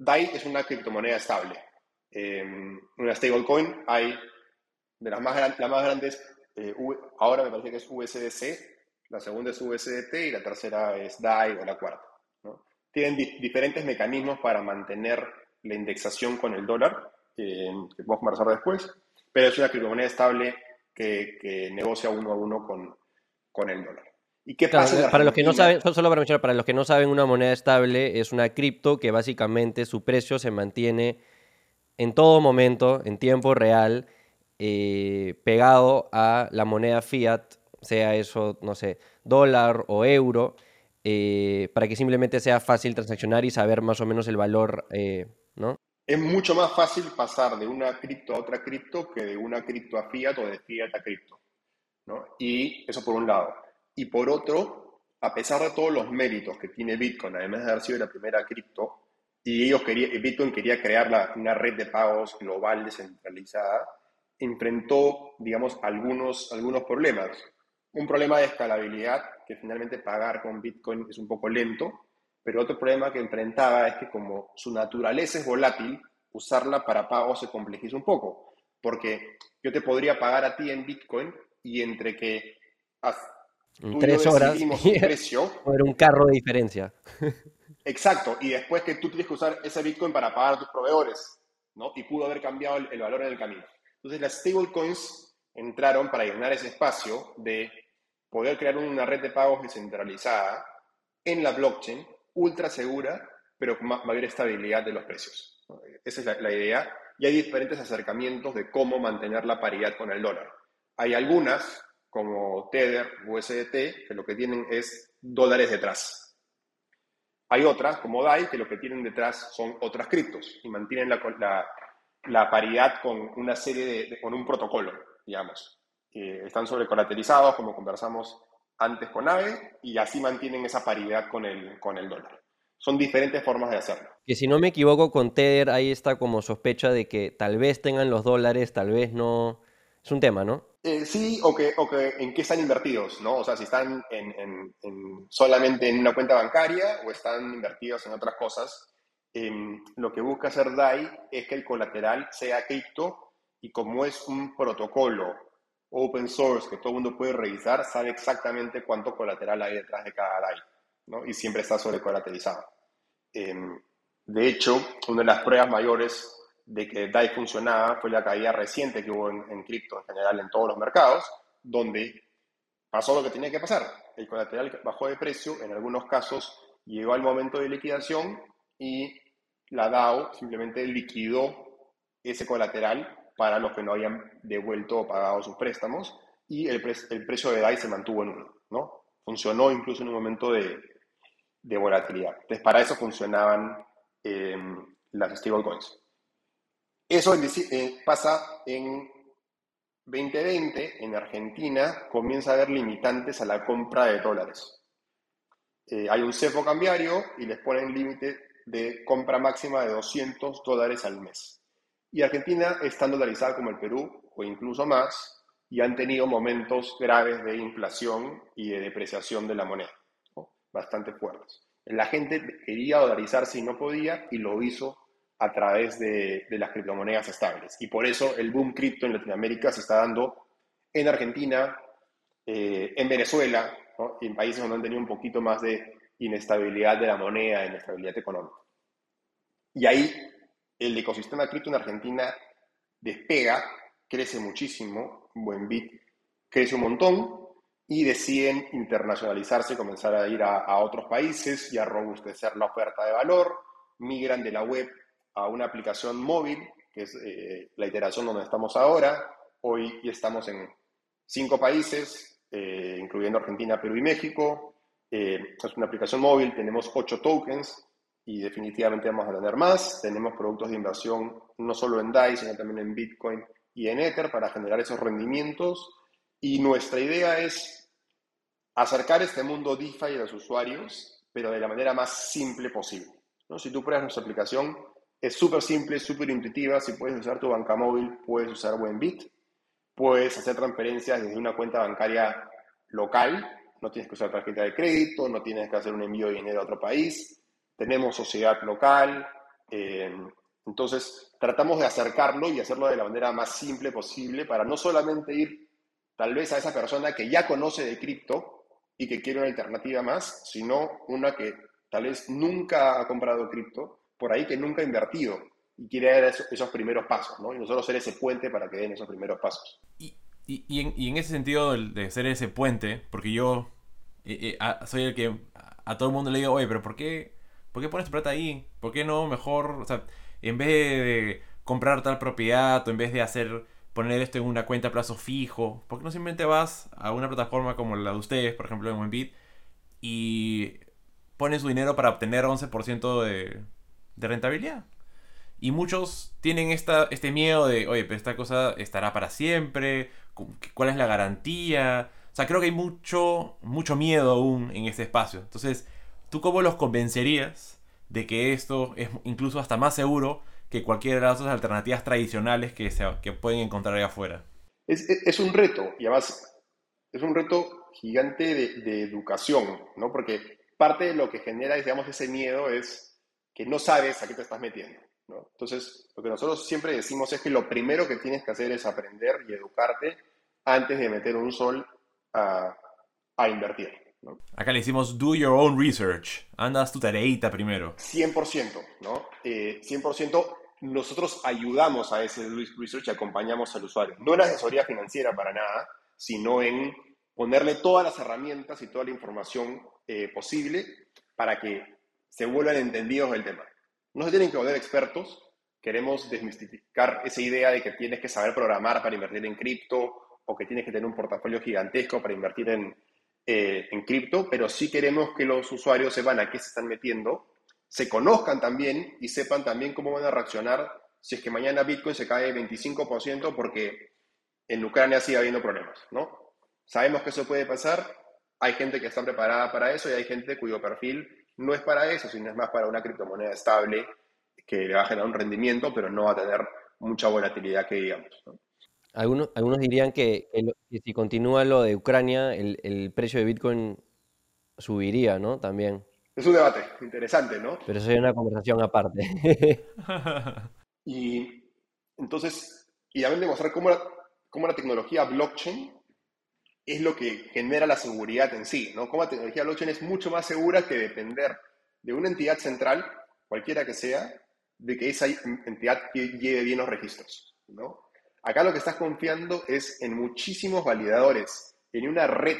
DAI es una criptomoneda estable. Eh, una stablecoin hay de las más, la más grandes, eh, ahora me parece que es USDC, la segunda es USDT y la tercera es DAI o la cuarta. Tienen diferentes mecanismos para mantener la indexación con el dólar, que podemos conversar después, pero es una criptomoneda estable que, negocia uno a uno con, con el dólar. ¿Y qué pasa? para los que no saben, solo para mencionar, para los que no saben, una moneda estable es una cripto que básicamente su precio se mantiene en todo momento, en tiempo real, eh, pegado a la moneda fiat, sea eso, no sé, dólar o euro, eh, para que simplemente sea fácil transaccionar y saber más o menos el valor, eh, ¿no? Es mucho más fácil pasar de una cripto a otra cripto que de una cripto a fiat o de fiat a cripto, ¿no? Y eso por un lado. Y por otro, a pesar de todos los méritos que tiene Bitcoin, además de haber sido la primera cripto, y ellos querían, Bitcoin quería crear una red de pagos global descentralizada, enfrentó, digamos, algunos, algunos problemas. Un problema de escalabilidad, que finalmente pagar con Bitcoin es un poco lento, pero otro problema que enfrentaba es que como su naturaleza es volátil, usarla para pago se complejiza un poco, porque yo te podría pagar a ti en Bitcoin y entre que en tres horas precio, un carro de diferencia. Exacto, y después que tú tienes que usar ese Bitcoin para pagar a tus proveedores, ¿no? Y pudo haber cambiado el, valor en el camino. Entonces las stablecoins entraron para llenar ese espacio de poder crear una red de pagos descentralizada en la blockchain, ultra segura, pero con mayor estabilidad de los precios. Esa es la, idea. Y hay diferentes acercamientos de cómo mantener la paridad con el dólar. Hay algunas, como Tether, USDT, que lo que tienen es dólares detrás. Hay otras, como DAI, que lo que tienen detrás son otras criptos y mantienen la, la, paridad con una serie de, con un protocolo, digamos. que están sobrecolaterizados, como conversamos antes con AVE, y así mantienen esa paridad con el, con el dólar. Son diferentes formas de hacerlo. Que si no me equivoco con Tether, ahí está como sospecha de que tal vez tengan los dólares, tal vez no. Es un tema, ¿no? Eh, sí, o que, o que en qué están invertidos, ¿no? O sea, si están en, solamente en una cuenta bancaria o están invertidos en otras cosas. Em, lo que busca hacer DAI es que el colateral sea cripto y como es un protocolo open source que todo el mundo puede revisar, sabe exactamente cuánto colateral hay detrás de cada DAI, ¿no? Y siempre está sobrecolateralizado. Em, de hecho, una de las pruebas mayores de que DAI funcionaba fue la caída reciente que hubo en, cripto en general en todos los mercados, donde pasó lo que tenía que pasar. El colateral bajó de precio, en algunos casos llegó al momento de liquidación y la DAO simplemente liquidó ese colateral para los que no habían devuelto o pagado sus préstamos y el, el precio de DAI se mantuvo en uno, ¿no? Funcionó incluso en un momento de, de volatilidad. Entonces, para eso funcionaban eh, las stablecoins. Eso eh, pasa en 2020, en Argentina, comienza a haber limitantes a la compra de dólares. Eh, hay un cepo cambiario y les ponen límite de compra máxima de 200 dólares al mes. Y Argentina es tan dolarizada como el Perú, o incluso más, y han tenido momentos graves de inflación y de depreciación de la moneda, bastante fuertes. La gente quería dolarizarse y no podía, y lo hizo a través de, las criptomonedas estables. Y por eso el boom cripto en Latinoamérica se está dando en Argentina, eh, en Venezuela, y en países donde han tenido un poquito más de inestabilidad de la moneda, inestabilidad económica. Y ahí el ecosistema cripto en Argentina despega, crece muchísimo, buen bit crece un montón y deciden internacionalizarse, comenzar a ir a, a otros países y a robustecer la oferta de valor, migran de la web a una aplicación móvil, que es eh, la iteración donde estamos ahora. Hoy estamos en cinco países, eh, incluyendo Argentina, Perú y México. Eh, es una aplicación móvil, tenemos ocho tokens y definitivamente vamos a tener más. Tenemos productos de inversión no solo en DAI, sino también en Bitcoin y en Ether para generar esos rendimientos. Y nuestra idea es acercar este mundo DeFi a los usuarios, pero de la manera más simple posible. ¿no? Si tú pruebas nuestra aplicación, es súper simple, súper intuitiva. Si puedes usar tu banca móvil, puedes usar Buenbit. Puedes hacer transferencias desde una cuenta bancaria local. No tienes que usar tarjeta de crédito, no tienes que hacer un envío de dinero a otro país. Tenemos sociedad local. Eh, entonces, tratamos de acercarlo y hacerlo de la manera más simple posible para no solamente ir tal vez a esa persona que ya conoce de cripto y que quiere una alternativa más, sino una que tal vez nunca ha comprado cripto, por ahí que nunca ha invertido y quiere dar esos, primeros pasos, ¿no? Y nosotros ser ese puente para que den esos primeros pasos. Y, y, en, ese sentido de ser ese puente, porque yo eh, eh, soy el que a, todo el mundo le digo, oye, pero ¿por qué, ¿por qué pones tu plata ahí? ¿Por qué no mejor, o sea, en vez de comprar tal propiedad o en vez de hacer poner esto en una cuenta a plazo fijo, ¿por qué no simplemente vas a una plataforma como la de ustedes, por ejemplo en Wenbit, y pones su dinero para obtener 11% de, de rentabilidad? Y muchos tienen esta, este miedo de, oye, pero esta cosa estará para siempre, ¿cuál es la garantía? O sea, creo que hay mucho, mucho miedo aún en este espacio. Entonces, ¿tú cómo los convencerías de que esto es incluso hasta más seguro que cualquiera de las otras alternativas tradicionales que, se, que pueden encontrar allá afuera. Es, es, un reto, y además es un reto gigante de, de, educación, ¿no? Porque parte de lo que genera, digamos, ese miedo es que no sabes a qué te estás metiendo, ¿no? Entonces, lo que nosotros siempre decimos es que lo primero que tienes que hacer es aprender y educarte antes de meter un sol a, a invertir. Acá le hicimos do your own research. Andas tu tareita primero. 100%, ¿no? Eh, 100% nosotros ayudamos a ese research y acompañamos al usuario. No en asesoría financiera para nada, sino en ponerle todas las herramientas y toda la información eh, posible para que se vuelvan entendidos del tema. No se tienen que volver expertos, queremos desmistificar esa idea de que tienes que saber programar para invertir en cripto o que tienes que tener un portafolio gigantesco para invertir en, eh, en cripto, pero sí queremos que los usuarios sepan a qué se están metiendo, se conozcan también y sepan también cómo van a reaccionar si es que mañana Bitcoin se cae 25% porque en Ucrania sigue habiendo problemas, ¿no? Sabemos que eso puede pasar, hay gente que está preparada para eso y hay gente cuyo perfil no es para eso, sino es más para una criptomoneda estable que le va a generar un rendimiento, pero no va a tener mucha volatilidad que digamos. ¿no? Algunos, algunos dirían que, si continúa lo de Ucrania, el, precio de Bitcoin subiría, ¿no? También. Es un debate interesante, ¿no? Pero eso es una conversación aparte. y entonces, y también demostrar cómo la, cómo la tecnología blockchain es lo que genera la seguridad en sí, ¿no? Cómo la tecnología blockchain es mucho más segura que depender de una entidad central, cualquiera que sea, de que esa entidad lleve bien los registros, ¿no? Acá lo que estás confiando es en muchísimos validadores, en una red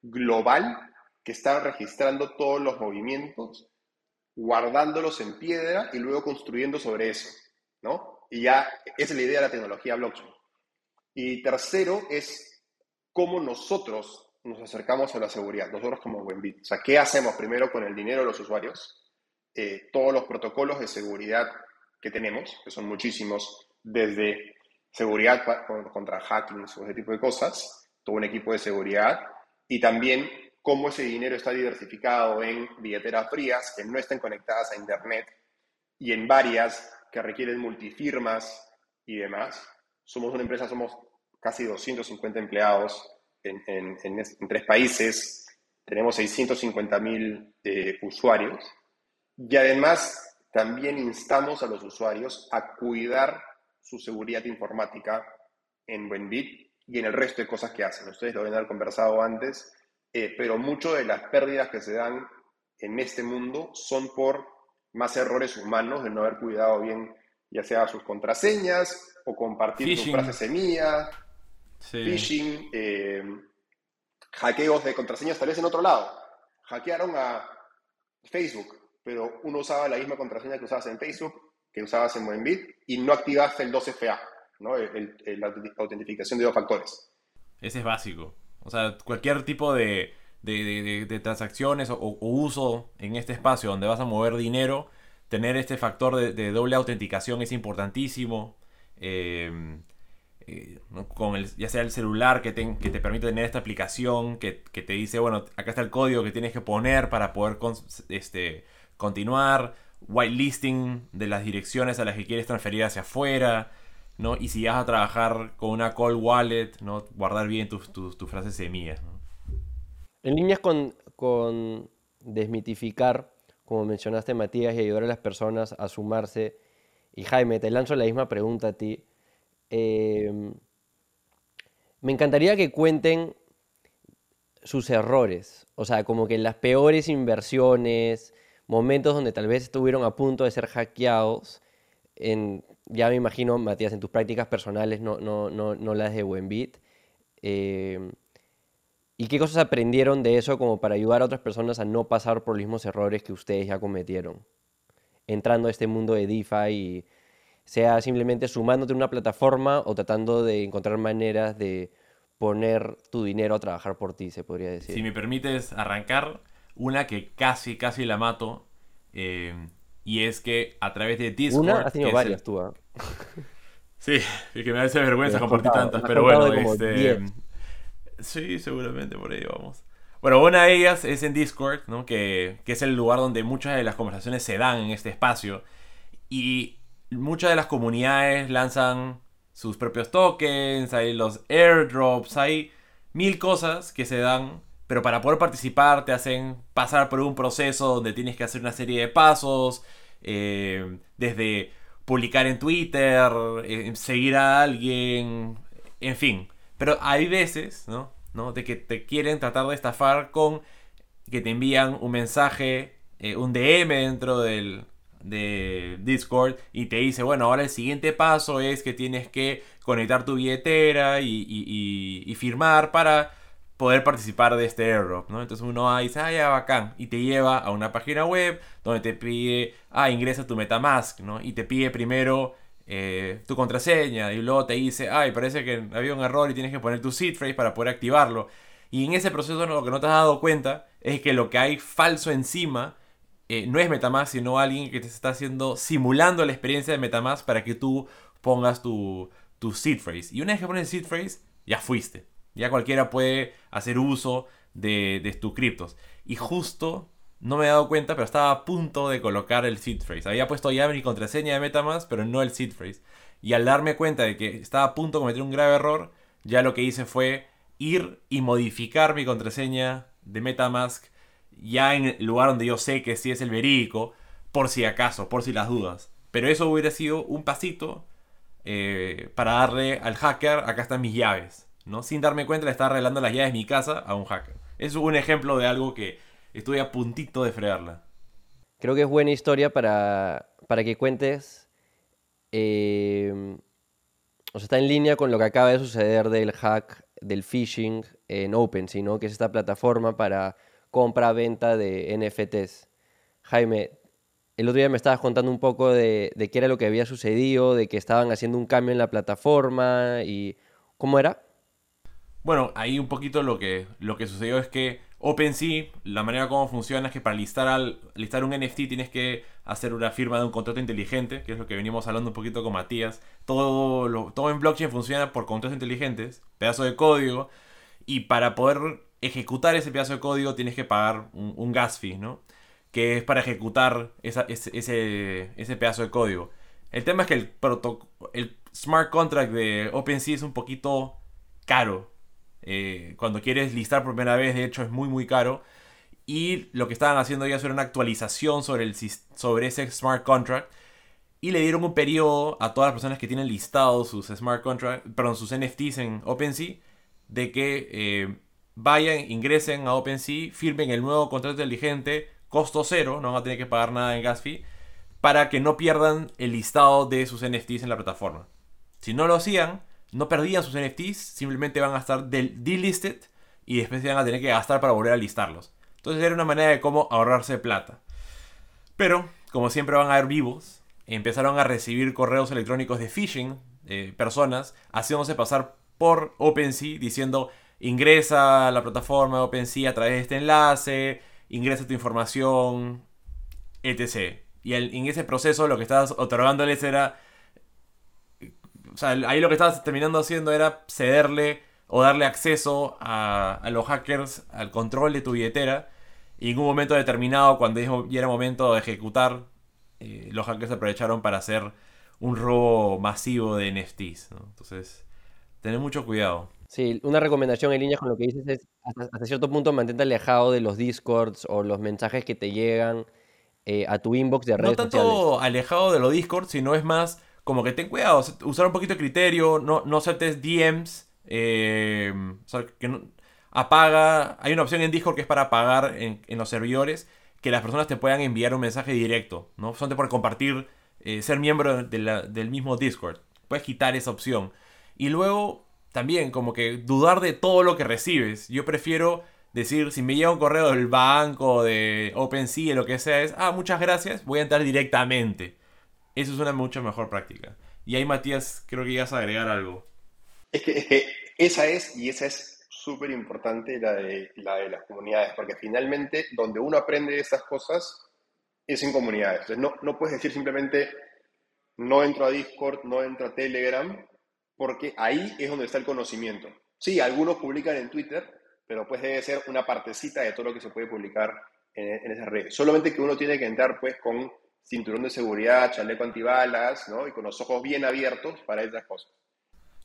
global que está registrando todos los movimientos, guardándolos en piedra y luego construyendo sobre eso, ¿no? Y ya es la idea de la tecnología blockchain. Y tercero es cómo nosotros nos acercamos a la seguridad, nosotros como Wenbit. O sea, ¿qué hacemos primero con el dinero de los usuarios? Eh, todos los protocolos de seguridad que tenemos, que son muchísimos, desde seguridad contra hacking o ese tipo de cosas, todo un equipo de seguridad, y también cómo ese dinero está diversificado en billeteras frías que no estén conectadas a Internet y en varias que requieren multifirmas y demás. Somos una empresa, somos casi 250 empleados en, en, tres países, tenemos 650 mil eh, usuarios. Y además también instamos a los usuarios a cuidar su seguridad informática en Buenbit y en el resto de cosas que hacen. Ustedes lo deben haber conversado antes, eh, pero mucho de las pérdidas que se dan en este mundo son por más errores humanos de no haber cuidado bien ya sea sus contraseñas o compartir sus frases semilla, phishing, eh, hackeos de contraseñas tal vez en otro lado. Hackearon a Facebook, pero uno usaba la misma contraseña que usabas en Facebook que usabas en Moenbit y no activaste el 2FA, ¿no? la autentificación de dos factores. Ese es básico. O sea, cualquier tipo de, de, transacciones o, uso en este espacio donde vas a mover dinero, tener este factor de, doble autenticación es importantísimo. Em, eh, con el, ya sea el celular que te, que te permite tener esta aplicación que, te dice, bueno, acá está el código que tienes que poner para poder este, continuar, whitelisting de las direcciones a las que quieres transferir hacia afuera, ¿no? Y si vas a trabajar con una call wallet, ¿no? Guardar bien tus, tus, frases semillas, En líneas con, con desmitificar, como mencionaste Matías, y ayudar a las personas a sumarse. Y Jaime, te lanzo la misma pregunta a ti. Em, me encantaría que cuenten sus errores, o sea, como que las peores inversiones, momentos donde tal vez estuvieron a punto de ser hackeados, en, ya me imagino, Matías, en tus prácticas personales, no, no, no, no las de Buenbit. Eh, ¿Y qué cosas aprendieron de eso como para ayudar a otras personas a no pasar por los mismos errores que ustedes ya cometieron? Entrando a este mundo de DeFi y sea simplemente sumándote en una plataforma o tratando de encontrar maneras de poner tu dinero a trabajar por ti, se podría decir. Si me permites arrancar, una que casi, casi la mato, eh, y es que a través de Discord... Una, has tenido varias tú, ¿ah? Sí, es que me hace vergüenza compartir tantas, pero bueno, este... Sí, seguramente por ahí vamos. Bueno, una de ellas es en Discord, ¿no? Que, que, es el lugar donde muchas de las conversaciones se dan en este espacio. Y muchas de las comunidades lanzan sus propios tokens, hay los airdrops, hay mil cosas que se dan, pero para poder participar te hacen pasar por un proceso donde tienes que hacer una serie de pasos, eh, desde publicar en Twitter, eh, seguir a alguien, en fin. Pero hay veces, ¿no? ¿no? De que te quieren tratar de estafar con que te envían un mensaje, eh, un DM dentro del, de Discord y te dice, bueno, ahora el siguiente paso es que tienes que conectar tu billetera y, firmar para poder participar de este airdrop, ¿no? Entonces uno dice, ah, ya, bacán, y te lleva a una página web donde te pide, ah, ingresa tu Metamask, ¿no? Y te pide primero eh, tu contraseña y luego te dice, ay, parece que había un error y tienes que poner tu seed phrase para poder activarlo. Y en ese proceso lo que no te has dado cuenta es que lo que hay falso encima eh, no es Metamask, sino alguien que te está haciendo, simulando la experiencia de Metamask para que tú pongas tu, tu seed phrase. Y una vez que pones seed phrase, ya fuiste. Ya cualquiera puede hacer uso de, de tus criptos. Y justo, no me he dado cuenta, pero estaba a punto de colocar el seed phrase. Había puesto ya mi contraseña de Metamask, pero no el seed phrase. Y al darme cuenta de que estaba a punto de cometer un grave error, ya lo que hice fue ir y modificar mi contraseña de Metamask ya en el lugar donde yo sé que sí es el verídico, por si acaso, por si las dudas. Pero eso hubiera sido un pasito eh, para darle al hacker, acá están mis llaves, ¿no? Sin darme cuenta le estaba arreglando las llaves de mi casa a un hacker. Es un ejemplo de algo que estoy a puntito de fregarla. Creo que es buena historia para, para que cuentes. Eh, o sea, está en línea con lo que acaba de suceder del hack, del phishing en OpenSea, ¿no? Que es esta plataforma para compra-venta de NFTs. Jaime, el otro día me estabas contando un poco de, qué era lo que había sucedido, de que estaban haciendo un cambio en la plataforma y cómo era. Bueno, ahí un poquito lo que, lo que sucedió es que OpenSea, la manera como funciona es que para listar, al, listar un NFT tienes que hacer una firma de un contrato inteligente, que es lo que venimos hablando un poquito con Matías. Todo, todo en blockchain funciona por contratos inteligentes, pedazo de código, y para poder ejecutar ese pedazo de código tienes que pagar un, gas fee, ¿no? Que es para ejecutar ese, ese, pedazo de código. El tema es que el, el smart contract de OpenSea es un poquito caro. Eh, cuando quieres listar por primera vez, de hecho, es muy, muy caro. Y lo que estaban haciendo ya era una actualización sobre, el, sobre ese smart contract. Y le dieron un periodo a todas las personas que tienen listados sus smart contract, perdón, sus NFTs en OpenSea, de que eh, vayan, ingresen a OpenSea, firmen el nuevo contrato inteligente, costo cero, no van a tener que pagar nada en gas fee, para que no pierdan el listado de sus NFTs en la plataforma. Si no lo hacían, no perdían sus NFTs, simplemente van a estar delisted y después van a tener que gastar para volver a listarlos. Entonces era una manera de cómo ahorrarse plata. Pero, como siempre van a haber vivos, empezaron a recibir correos electrónicos de phishing, de personas, haciéndose pasar por OpenSea diciendo ingresa a la plataforma de OpenSea a través de este enlace, ingresa tu información, etc. Y en ese proceso lo que estabas otorgándoles era sea, ahí lo que estabas terminando haciendo era cederle o darle acceso a, a los hackers al control de tu billetera. Y en un momento determinado, cuando ya era momento de ejecutar, eh, los hackers aprovecharon para hacer un robo masivo de NFTs. Entonces, tener mucho cuidado. Sí, una recomendación en línea con lo que dices es hasta, cierto punto mantente alejado de los discords o los mensajes que te llegan eh, a tu inbox de redes sociales. No tanto alejado de los discords, sino es más como que ten cuidado, usar un poquito de criterio, no, no aceptes DMs, eh, o sea, que no, apaga, hay una opción en Discord que es para apagar en, los servidores, que las personas te puedan enviar un mensaje directo, ¿no? Son por compartir, eh, ser miembro del mismo Discord. Puedes quitar esa opción. Y luego, también, como que dudar de todo lo que recibes. Yo prefiero decir, si me llega un correo del banco, de OpenSea, lo que sea, es, ah, muchas gracias, voy a entrar directamente. Eso es una mucho mejor práctica. Y ahí, Matías, creo que ibas a agregar algo. Es que, es que esa es, y esa es súper importante, la de, la de las comunidades, porque finalmente donde uno aprende esas cosas es en comunidades. no, no puedes decir simplemente, no entro a Discord, no entro a Telegram, porque ahí es donde está el conocimiento. Sí, algunos publican en Twitter, pero pues debe ser una partecita de todo lo que se puede publicar en, en esas redes. Solamente que uno tiene que entrar pues con cinturón de seguridad, chaleco antibalas, ¿no? Y con los ojos bien abiertos para esas cosas.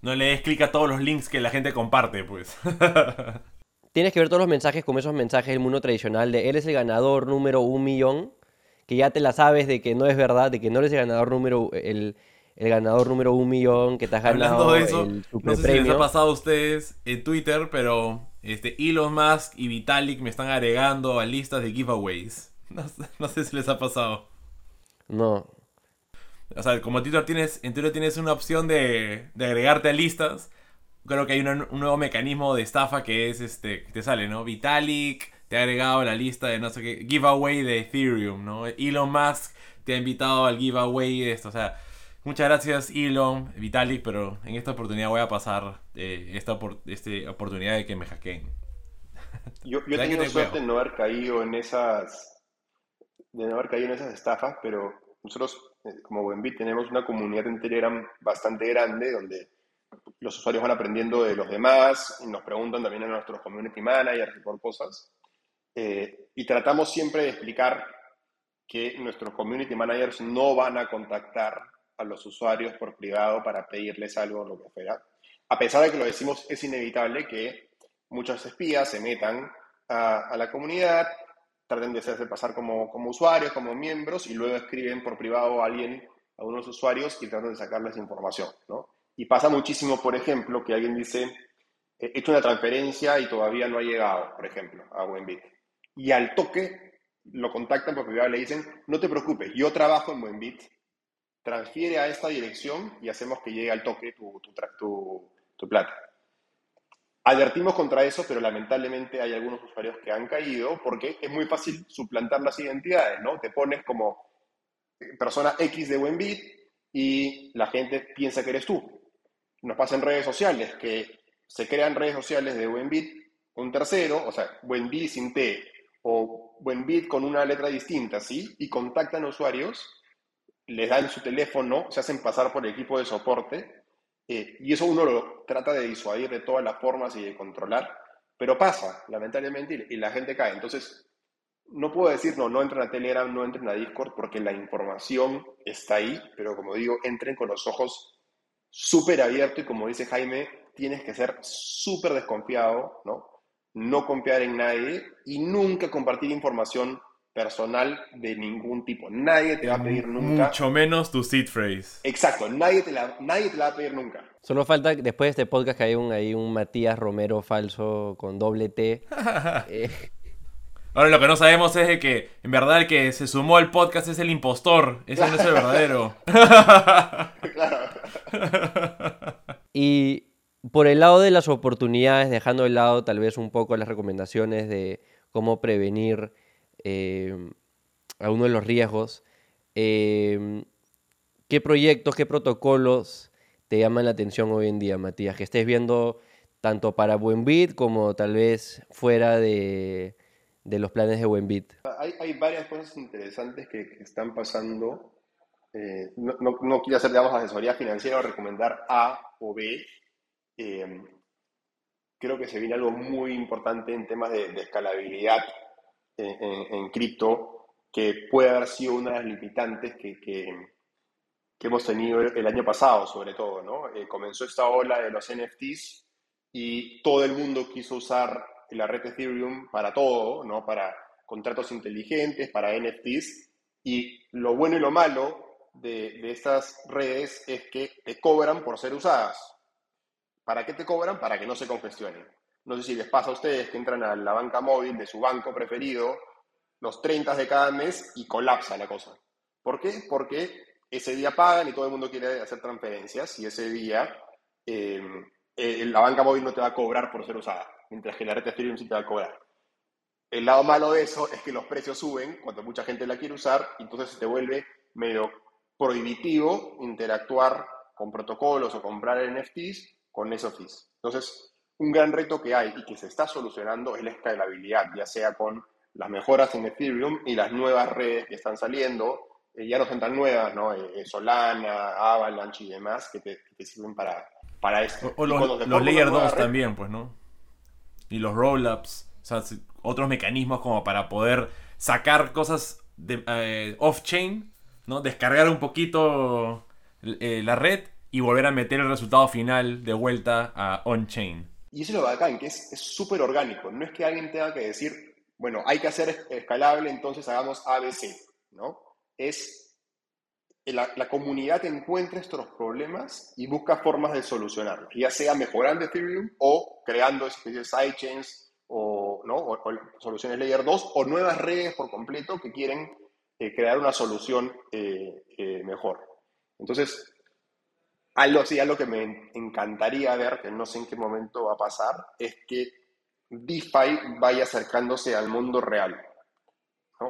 No le des clic a todos los links que la gente comparte, pues. Tienes que ver todos los mensajes como esos mensajes del mundo tradicional de él es el ganador número un millón, que ya te la sabes de que no es verdad, de que no eres el ganador número el, ganador número un millón, que te has ganado de eso, no sé si les ha pasado a ustedes en Twitter, pero este, Elon Musk y Vitalik me están agregando a listas de giveaways. no sé si les ha pasado. No. O sea, como Twitter tienes, en Twitter tienes una opción de, de agregarte a listas. Creo que hay un nuevo mecanismo de estafa que es este, que te sale, ¿no? Vitalik te ha agregado a la lista de no sé qué, giveaway de Ethereum, ¿no? Elon Musk te ha invitado al giveaway de esto. O sea, muchas gracias Elon, Vitalik, pero en esta oportunidad voy a pasar eh, esta, este oportunidad de que me hackeen. Yo, yo he tenido suerte en no haber caído en esas de no haber caído en esas estafas, pero nosotros eh, como Buenbit tenemos una comunidad en Telegram bastante grande donde los usuarios van aprendiendo de los demás nos preguntan también a nuestros community managers por cosas. Eh, y tratamos siempre de explicar que nuestros community managers no van a contactar a los usuarios por privado para pedirles algo o lo que fuera. A pesar de que lo decimos, es inevitable que muchos espías se metan a, la comunidad, traten de hacerse pasar como, como usuarios, como miembros, y luego escriben por privado a alguien, a unos usuarios, y tratan de sacarles información, ¿no? Y pasa muchísimo, por ejemplo, que alguien dice, he hecho una transferencia y todavía no ha llegado, por ejemplo, a Buenbit. Y al toque lo contactan por privado y le dicen, no te preocupes, yo trabajo en Buenbit, transfiere a esta dirección y hacemos que llegue al toque tu, tu, tu, plata. Advertimos contra eso, pero lamentablemente hay algunos usuarios que han caído porque es muy fácil suplantar las identidades, ¿no? Te pones como persona X de Buenbit y la gente piensa que eres tú. Nos pasa en redes sociales que se crean redes sociales de Buenbit un tercero, o sea, Buenbit sin T o Buenbit con una letra distinta, ¿sí? Y contactan usuarios, les dan su teléfono, se hacen pasar por el equipo de soporte eh, y eso uno lo trata de disuadir de todas las formas y de controlar, pero pasa, lamentablemente, y, la gente cae. Entonces, no puedo decir, no, no entren a Telegram, no entren a Discord, porque la información está ahí, pero como digo, entren con los ojos súper abiertos y como dice Jaime, tienes que ser súper desconfiado, ¿no? No confiar en nadie y nunca compartir información personal de ningún tipo. Nadie te va a pedir nunca. Mucho menos tu seed phrase. Exacto, nadie te, la, nadie te la va a pedir nunca. Solo falta después de este podcast que hay un, hay un Matías Romero falso con doble T. Eh, Ahora lo que no sabemos es de que en verdad el que se sumó al podcast es el impostor. Ese no es el verdadero. claro. y por el lado de las oportunidades, dejando de lado tal vez un poco las recomendaciones de cómo prevenir eh, a uno de los riesgos. Eh, ¿Qué proyectos, qué protocolos te llaman la atención hoy en día, Matías? Que estés viendo tanto para Buenbit como tal vez fuera de, los planes de Buenbit. Hay, varias cosas interesantes que, están pasando Eh, no, no, quiero hacer, digamos, asesoría financiera o recomendar A o B. Eh, creo que se viene algo muy importante en temas de, escalabilidad en, cripto, que puede haber sido una de las limitantes que, que, hemos tenido el año pasado, sobre todo, ¿no? Eh, comenzó esta ola de los NFTs y todo el mundo quiso usar la red Ethereum para todo, ¿no? Para contratos inteligentes, para NFTs. Y lo bueno y lo malo de, estas redes es que te cobran por ser usadas. ¿Para qué te cobran? Para que no se congestionen. No sé si les pasa a ustedes que entran a la banca móvil de su banco preferido los 30 de cada mes y colapsa la cosa. ¿Por qué? Porque ese día pagan y todo el mundo quiere hacer transferencias y ese día eh, eh, la banca móvil no te va a cobrar por ser usada, mientras que la red Ethereum sí te va a cobrar. El lado malo de eso es que los precios suben cuando mucha gente la quiere usar y entonces se te vuelve medio prohibitivo interactuar con protocolos o comprar NFTs con esos fees. Entonces, un gran reto que hay y que se está solucionando es la escalabilidad, ya sea con las mejoras en Ethereum y las nuevas redes que están saliendo, eh, ya no son tan nuevas, ¿no? Eh, eh, Solana, Avalanche y demás, que te, sirven para, para esto. O, los, Layer 2 también, pues, ¿no? Y los rollups, o sea, otros mecanismos como para poder sacar cosas de, off-chain ¿no? Descargar un poquito la red y volver a meter el resultado final de vuelta a on-chain. Y eso es lo bacán, que es súper orgánico. No es que alguien tenga que decir, bueno, hay que hacer escalable, entonces hagamos ABC, ¿no? Es la, la, comunidad encuentra estos problemas y busca formas de solucionarlos, ya sea mejorando Ethereum o creando especies de sidechains o, ¿no? soluciones Layer 2 o nuevas redes por completo que quieren eh, crear una solución eh, eh, mejor. Entonces, algo que me encantaría ver, que no sé en qué momento va a pasar, es que DeFi vaya acercándose al mundo real.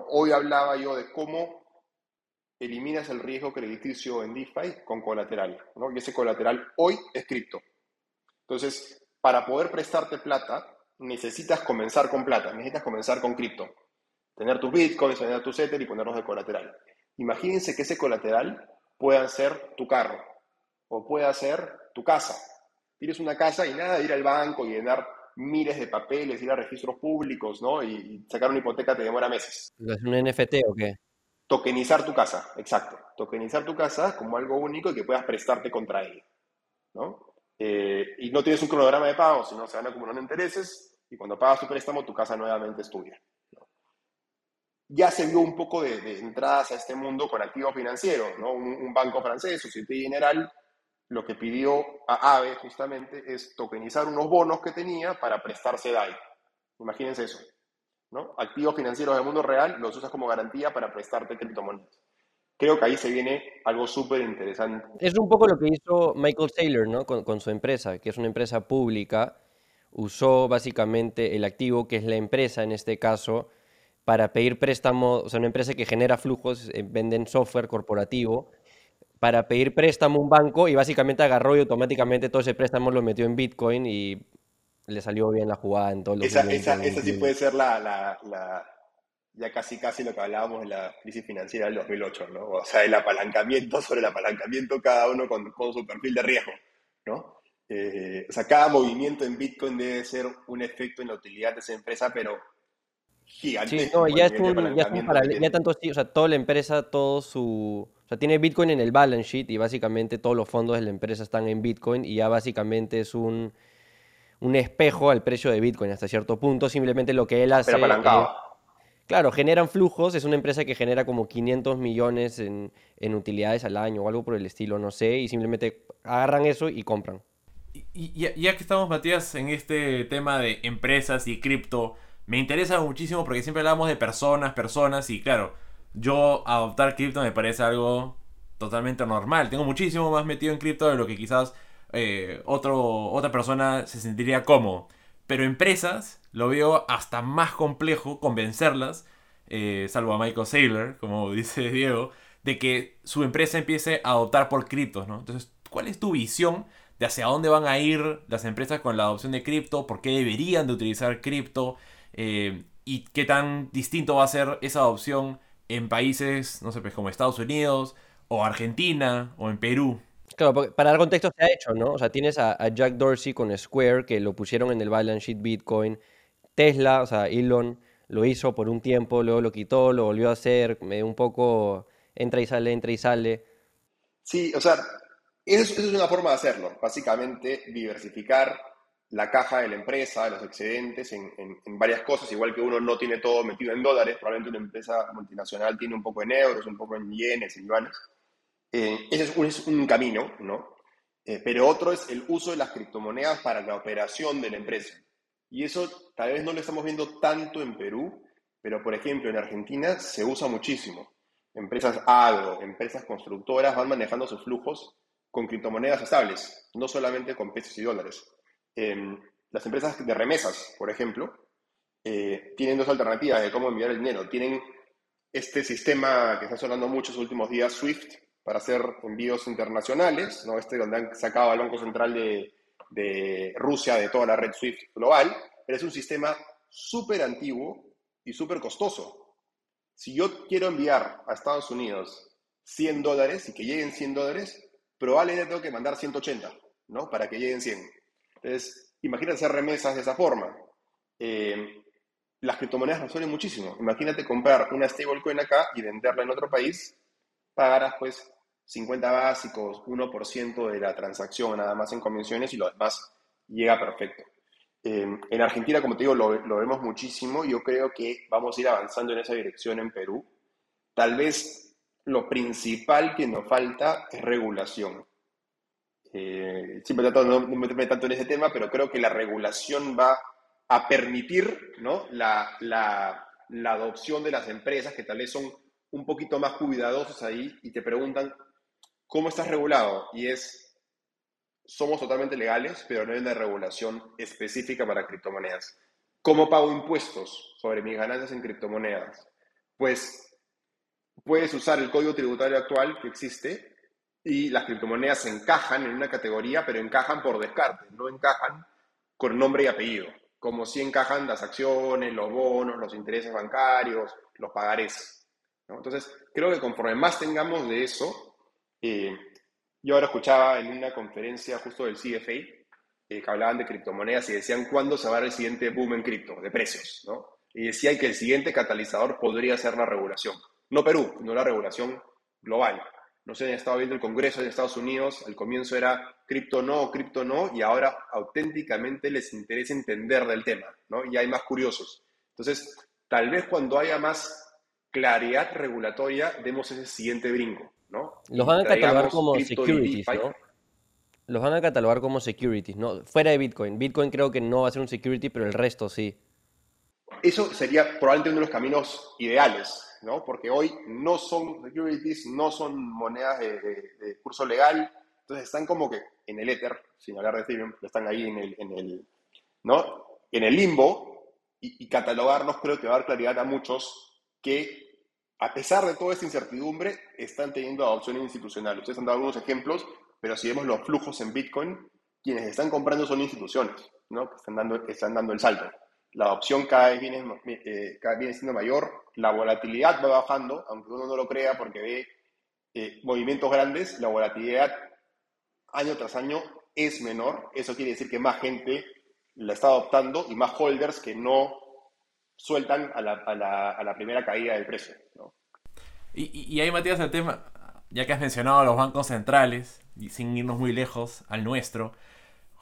Hoy hablaba yo de cómo eliminas el riesgo crediticio en DeFi con colateral. ¿no? Y ese colateral hoy es cripto. Entonces, para poder prestarte plata, necesitas comenzar con plata, necesitas comenzar con cripto tener tus bitcoins, tener tu Ether y ponerlos de colateral. Imagínense que ese colateral pueda ser tu carro o pueda ser tu casa. Tienes una casa y nada de ir al banco y llenar miles de papeles, ir a registros públicos, ¿no? Y, sacar una hipoteca te demora meses. ¿Es un NFT o qué? Tokenizar tu casa, exacto. Tokenizar tu casa como algo único y que puedas prestarte contra ella, ¿no? Eh, y no tienes un cronograma de pago, sino se van acumulando intereses y cuando pagas tu préstamo tu casa nuevamente es tuya ya se vio un poco de, entradas a este mundo con activos financieros, ¿no? Un, banco francés, Societe General, lo que pidió a AVE justamente es tokenizar unos bonos que tenía para prestarse DAI. Imagínense eso. Activos financieros del mundo real los usas como garantía para prestarte criptomonedas. Creo que ahí se viene algo súper interesante. Es un poco lo que hizo Michael Saylor, ¿no? Con, con su empresa, que es una empresa pública. Usó básicamente el activo, que es la empresa en este caso, para pedir préstamo, o sea, una empresa que genera flujos, eh, venden software corporativo, para pedir préstamo a un banco y básicamente agarró y automáticamente todo ese préstamo lo metió en Bitcoin y le salió bien la jugada en todos los Esa, esa, esa sí puede ser la, la, la, ya casi casi lo que hablábamos en la crisis financiera del 2008, ¿no? O sea, el apalancamiento sobre el apalancamiento, cada uno con, con su perfil de riesgo, ¿no? Eh, o sea, cada movimiento en Bitcoin debe ser un efecto en la utilidad de esa empresa, pero gigante. Sí, no, ya es un, ya, ya tanto, o sea, toda la empresa, todo su, o sea, tiene Bitcoin en el balance sheet y básicamente todos los fondos de la empresa están en Bitcoin y ya básicamente es un, un espejo al precio de Bitcoin hasta cierto punto. Simplemente lo que él hace... Pero claro, generan flujos, es una empresa que genera como 500 millones en, en, utilidades al año o algo por el estilo, no sé, y simplemente agarran eso y compran. Y, y ya que estamos, Matías, en este tema de empresas y cripto, me interesa muchísimo porque siempre hablamos de personas, personas y claro, yo adoptar cripto me parece algo totalmente normal. Tengo muchísimo más metido en cripto de lo que quizás eh, otro, otra persona se sentiría cómodo. Pero empresas lo veo hasta más complejo convencerlas, eh, salvo a Michael Saylor, como dice Diego, de que su empresa empiece a adoptar por criptos, ¿no? Entonces, ¿cuál es tu visión de hacia dónde van a ir las empresas con la adopción de cripto? ¿Por qué deberían de utilizar cripto? Eh, y qué tan distinto va a ser esa adopción en países, no sé, pues como Estados Unidos o Argentina o en Perú. Claro, para dar contexto se ha hecho, ¿no? O sea, tienes a, Jack Dorsey con Square, que lo pusieron en el balance sheet Bitcoin. Tesla, o sea, Elon lo hizo por un tiempo, luego lo quitó, lo volvió a hacer, me un poco entra y sale, entra y sale. Sí, o sea, eso, es una forma de hacerlo. Básicamente, diversificar la caja de la empresa, los excedentes en, varias cosas, igual que uno no tiene todo metido en dólares, probablemente una empresa multinacional tiene un poco en euros, un poco en yenes, en yuanes. Eh, ese es un, camino, ¿no? Eh, pero otro es el uso de las criptomonedas para la operación de la empresa. Y eso tal vez no lo estamos viendo tanto en Perú, pero por ejemplo en Argentina se usa muchísimo. Empresas agro, empresas constructoras van manejando sus flujos con criptomonedas estables, no solamente con pesos y dólares. Em, las empresas de remesas, por ejemplo, eh, tienen dos alternativas de cómo enviar el dinero. Tienen este sistema que está sonando mucho los últimos días, SWIFT, para hacer envíos internacionales, ¿no? este donde han sacado al Banco Central de, de Rusia de toda la red SWIFT global, pero es un sistema súper antiguo y súper costoso. Si yo quiero enviar a Estados Unidos 100 dólares y que lleguen 100 dólares, probablemente tengo que mandar 180, ¿no? Para que lleguen 100. Entonces, imagínate hacer remesas de esa forma. Eh, las criptomonedas resuelven muchísimo. Imagínate comprar una stablecoin acá y venderla en otro país, pagarás pues 50 básicos, 1% de la transacción nada más en comisiones y lo demás llega perfecto. Em, en Argentina, como te digo, lo, vemos muchísimo. Yo creo que vamos a ir avanzando en esa dirección en Perú. Tal vez lo principal que nos falta es regulación. Eh, siempre trato de no meterme tanto en ese tema, pero creo que la regulación va a permitir ¿no? la, la, la adopción de las empresas que tal vez son un poquito más cuidadosos ahí y te preguntan ¿Cómo estás regulado? Y es, somos totalmente legales, pero no hay una regulación específica para criptomonedas. ¿Cómo pago impuestos sobre mis ganancias en criptomonedas? Pues puedes usar el código tributario actual que existe y las criptomonedas encajan en una categoría, pero encajan por descarte, no encajan con nombre y apellido, como si encajan las acciones, los bonos, los intereses bancarios, los pagarés. Entonces, creo que conforme más tengamos de eso, eh, yo ahora escuchaba en una conferencia justo del CFA eh, que hablaban de criptomonedas y decían cuándo se va a dar el siguiente boom en cripto, de precios, ¿no? Y decían que el siguiente catalizador podría ser la regulación. No Perú, no la regulación global. No sé, han estado viendo el Congreso de Estados Unidos, al comienzo era cripto no, cripto no, y ahora auténticamente les interesa entender del tema, ¿no? Y hay más curiosos. Entonces, tal vez cuando haya más claridad regulatoria, demos ese siguiente brinco. Los van a catalogar como securities, ¿no? Los van a catalogar como securities, ¿no? Fuera de Bitcoin. Bitcoin creo que no va a ser un security, pero el resto sí. Eso sería probablemente uno de los caminos ideales, ¿no? Porque hoy no son securities, no son monedas de, curso legal, entonces están como que en el Ether, sin hablar de Ethereum, están ahí en el, en el, ¿no? en el limbo y, y catalogarlos creo que va a dar claridad a muchos que a pesar de toda esta incertidumbre, están teniendo adopción institucional. Ustedes han dado algunos ejemplos, pero si vemos los flujos en Bitcoin, quienes están comprando son instituciones, ¿no? que están dando, están dando el salto. La adopción cada vez, viene, eh, cada vez siendo mayor, la volatilidad va bajando, aunque uno no lo crea porque ve eh, movimientos grandes, la volatilidad año tras año es menor. Eso quiere decir que más gente la está adoptando y más holders que no sueltan a la, a la, a la primera caída del precio. Y, y, ahí, Matías, el tema, ya que has mencionado los bancos centrales, y sin irnos muy lejos al nuestro,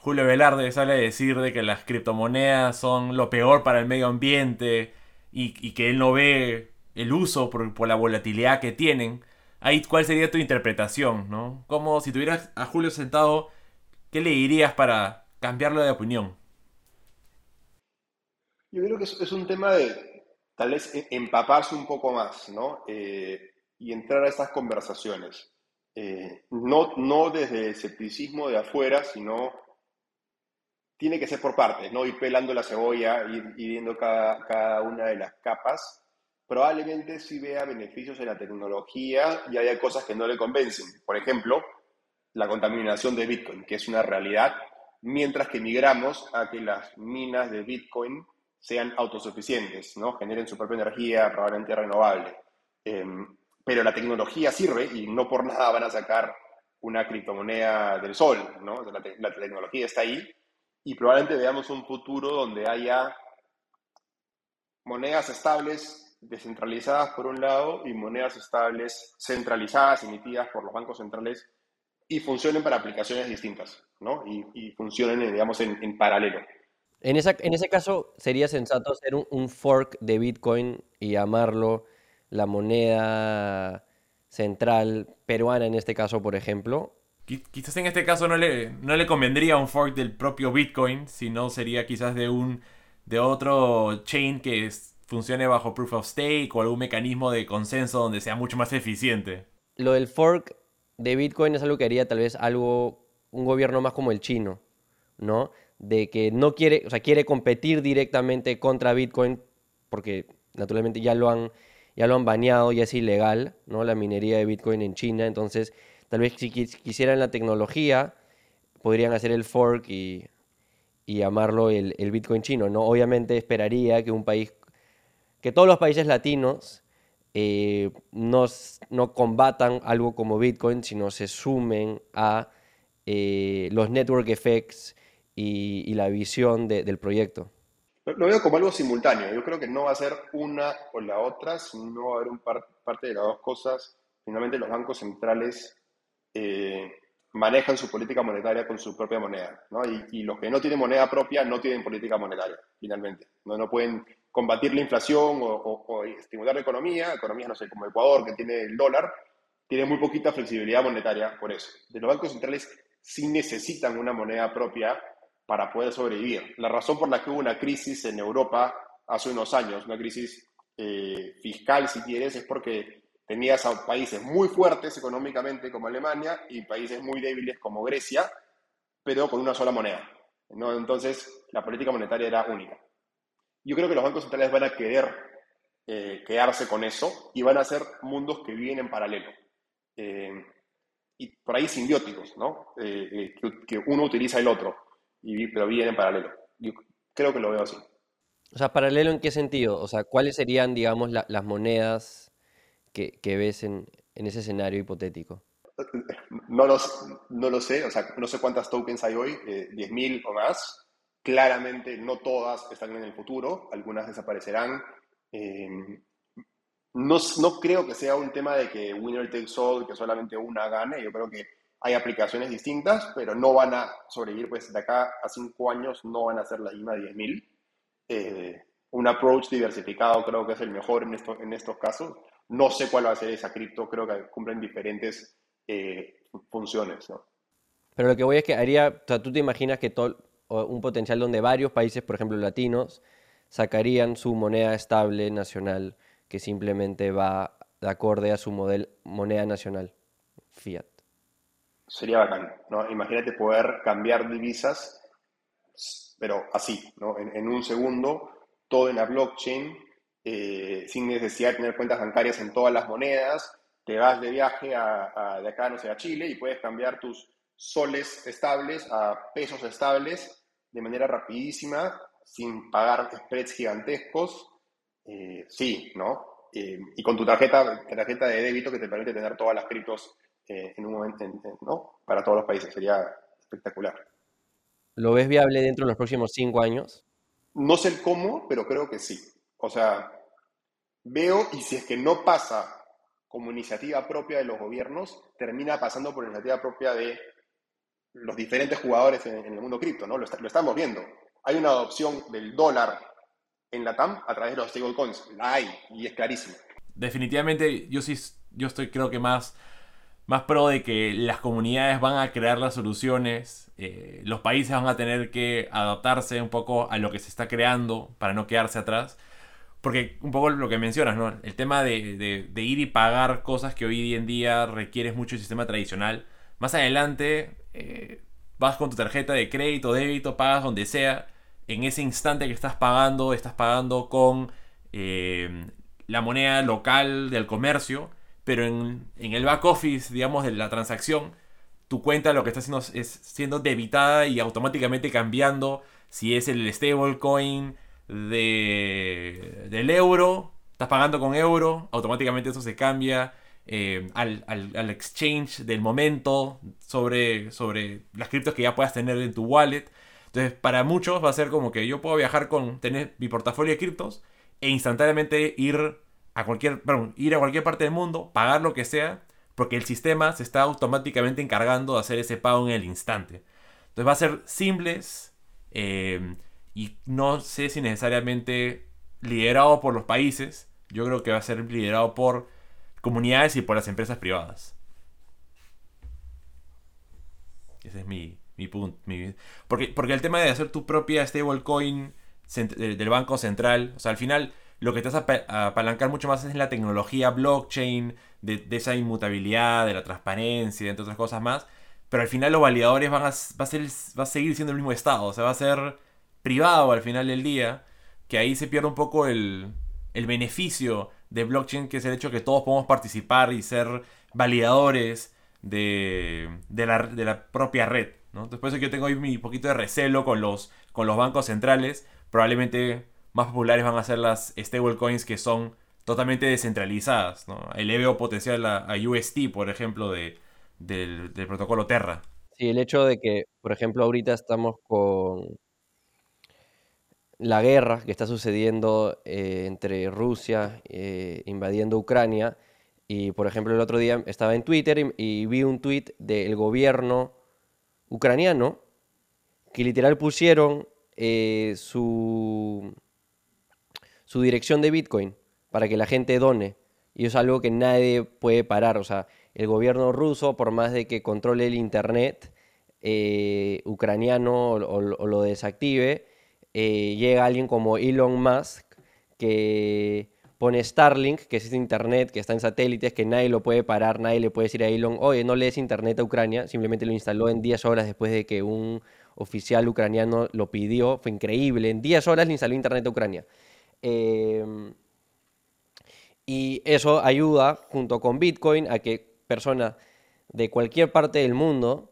Julio Velarde sale a decir de que las criptomonedas son lo peor para el medio ambiente y, que él no ve el uso por, por, la volatilidad que tienen. Ahí, ¿cuál sería tu interpretación? ¿no? Como si tuvieras a Julio sentado, ¿qué le dirías para cambiarlo de opinión? Yo creo que es, un tema de tal vez e, empaparse un poco más, ¿no? Eh, y entrar a estas conversaciones. Eh, no, no desde el escepticismo de afuera, sino tiene que ser por partes, ¿no? Ir pelando la cebolla, ir, ir viendo cada, cada, una de las capas. Probablemente sí vea beneficios en la tecnología y haya cosas que no le convencen. Por ejemplo, la contaminación de Bitcoin, que es una realidad, mientras que migramos a que las minas de Bitcoin sean autosuficientes, ¿no? generen su propia energía, probablemente renovable. Em, pero la tecnología sirve y no por nada van a sacar una criptomoneda del sol, ¿no? La, la tecnología está ahí y probablemente veamos un futuro donde haya monedas estables descentralizadas por un lado y monedas estables centralizadas emitidas por los bancos centrales y funcionen para aplicaciones distintas, ¿no? Y, funcionen, digamos, en, paralelo. En, en ese caso, ¿sería sensato hacer un, fork de Bitcoin y llamarlo la moneda central peruana en este caso, por ejemplo? Quizás en este caso no le, no le convendría un fork del propio Bitcoin, sino sería quizás de un de otro chain que funcione bajo proof of stake o algún mecanismo de consenso donde sea mucho más eficiente. Lo del fork de Bitcoin es algo que haría tal vez algo, un gobierno más como el chino, ¿no? De que no quiere, o sea, quiere competir directamente contra Bitcoin porque naturalmente ya lo han, ya lo han baneado, ya es ilegal, ¿no? La minería de Bitcoin en China, entonces tal vez si quisieran la tecnología podrían hacer el fork y, llamarlo el, Bitcoin chino, ¿no? Obviamente esperaría que un país que todos los países latinos eh, no, no, combatan algo como Bitcoin, sino se sumen a eh, los network effects y, la visión del proyecto. Lo veo como algo simultáneo. Yo creo que no va a ser una o la otra, sino va a haber un parte de las dos cosas. Finalmente los bancos centrales eh, manejan su política monetaria con su propia moneda. ¿no? Y, los que no tienen moneda propia no tienen política monetaria, finalmente. No, no pueden combatir la inflación o, estimular la economía, economías, no sé, como Ecuador, que tiene el dólar, tiene muy poquita flexibilidad monetaria por eso. De los bancos centrales sí necesitan una moneda propia para poder sobrevivir. La razón por la que hubo una crisis en Europa hace unos años, una crisis eh, fiscal, si quieres, es porque tenías países muy fuertes económicamente como Alemania y países muy débiles como Grecia, pero con una sola moneda. Entonces, la política monetaria era única. Yo creo que los bancos centrales van a querer eh, quedarse con eso y van a ser mundos que viven en paralelo. Eh, y por ahí simbióticos, ¿no? Eh, que, uno utiliza el otro, pero viven en paralelo. Yo creo que lo veo así. O sea, paralelo en qué sentido? O sea, ¿cuáles serían, digamos, las monedas que, ves en, ese escenario hipotético? No, no lo sé, o sea, no sé cuántas tokens hay hoy, 10.000 o más. Claramente no todas están en el futuro, algunas desaparecerán. Eh, no, no, creo que sea un tema de que winner takes all, que solamente una gane. Yo creo que hay aplicaciones distintas, pero no van a sobrevivir, pues de acá a cinco años no van a ser la misma 10.000. Eh, un approach diversificado creo que es el mejor en, esto, en estos casos. No sé cuál va a ser esa cripto, creo que cumplen diferentes eh, funciones. Pero lo que voy es que haría, o sea, tú te imaginas que todo, un potencial donde varios países, por ejemplo latinos, sacarían su moneda estable nacional que simplemente va de acorde a su model, moneda nacional, fiat. Sería bacán, ¿no? Imagínate poder cambiar divisas, pero así, ¿no? En, un segundo, todo en la blockchain, eh, sin necesidad de tener cuentas bancarias en todas las monedas, te vas de viaje a, de acá, no sé, a Chile y puedes cambiar tus soles estables a pesos estables de manera rapidísima, sin pagar spreads gigantescos. Eh, sí, ¿no? Eh, y con tu tarjeta, tarjeta de débito que te permite tener todas las criptos eh, en un momento, ¿no? Para todos los países. Sería espectacular. ¿Lo ves viable dentro de los próximos cinco años? No sé el cómo, pero creo que sí. O sea, veo y si es que no pasa como iniciativa propia de los gobiernos, termina pasando por iniciativa propia de los diferentes jugadores en, el mundo cripto, ¿no? Lo, estamos viendo. Hay una adopción del dólar en la TAM a través de los stablecoins. La hay y es clarísimo. Definitivamente, yo sí, yo estoy creo que más, más pro de que las comunidades van a crear las soluciones, eh, los países van a tener que adaptarse un poco a lo que se está creando para no quedarse atrás. Porque un poco lo que mencionas, ¿no? El tema de, de ir y pagar cosas que hoy en día requieres mucho el sistema tradicional. Más adelante eh, vas con tu tarjeta de crédito, débito, pagas donde sea. En ese instante que estás pagando, estás pagando con eh, la moneda local del comercio, pero en, el back office, digamos, de la transacción, tu cuenta lo que está haciendo es siendo debitada y automáticamente cambiando si es el stablecoin de, del euro, estás pagando con euro, automáticamente eso se cambia eh, al, al, exchange del momento sobre, sobre las criptos que ya puedas tener en tu wallet. Entonces, para muchos va a ser como que yo puedo viajar con tener mi portafolio de criptos e instantáneamente ir a cualquier, ir a cualquier parte del mundo, pagar lo que sea, porque el sistema se está automáticamente encargando de hacer ese pago en el instante. Entonces va a ser simples eh, y no sé si necesariamente liderado por los países. Yo creo que va a ser liderado por comunidades y por las empresas privadas. Ese es mi, punto. porque, porque el tema de hacer tu propia stablecoin del Banco Central, o sea, al final lo que te vas a apalancar mucho más es la tecnología blockchain, de, esa inmutabilidad, de la transparencia, entre otras cosas más. Pero al final los validadores van a, va a, ser, va a seguir siendo el mismo estado, o sea, va a ser privado al final del día, que ahí se pierde un poco el, el beneficio de blockchain, que es el hecho de que todos podemos participar y ser validadores de, de, la, de la, propia red. ¿no? Entonces, por eso yo tengo ahí mi poquito de recelo con los, con los bancos centrales. Probablemente más populares van a ser las stablecoins que son totalmente descentralizadas. ¿no? El EVO potencial a, UST, por ejemplo, de, del, del protocolo Terra. Sí, el hecho de que, por ejemplo, ahorita estamos con la guerra que está sucediendo eh, entre Rusia eh, invadiendo Ucrania. Y por ejemplo, el otro día estaba en Twitter y, vi un tweet del gobierno ucraniano que literal pusieron eh, su, su dirección de Bitcoin para que la gente done. Y es algo que nadie puede parar. O sea, el gobierno ruso, por más de que controle el Internet ucraniano o lo desactive, eh, llega alguien como Elon Musk que pone Starlink, que es este internet que está en satélites, que nadie lo puede parar, nadie le puede decir a Elon, oye, no le des internet a Ucrania, simplemente lo instaló en 10 horas después de que un oficial ucraniano lo pidió, fue increíble, en 10 horas le instaló internet a Ucrania. Em, y eso ayuda, junto con Bitcoin, a que personas de cualquier parte del mundo,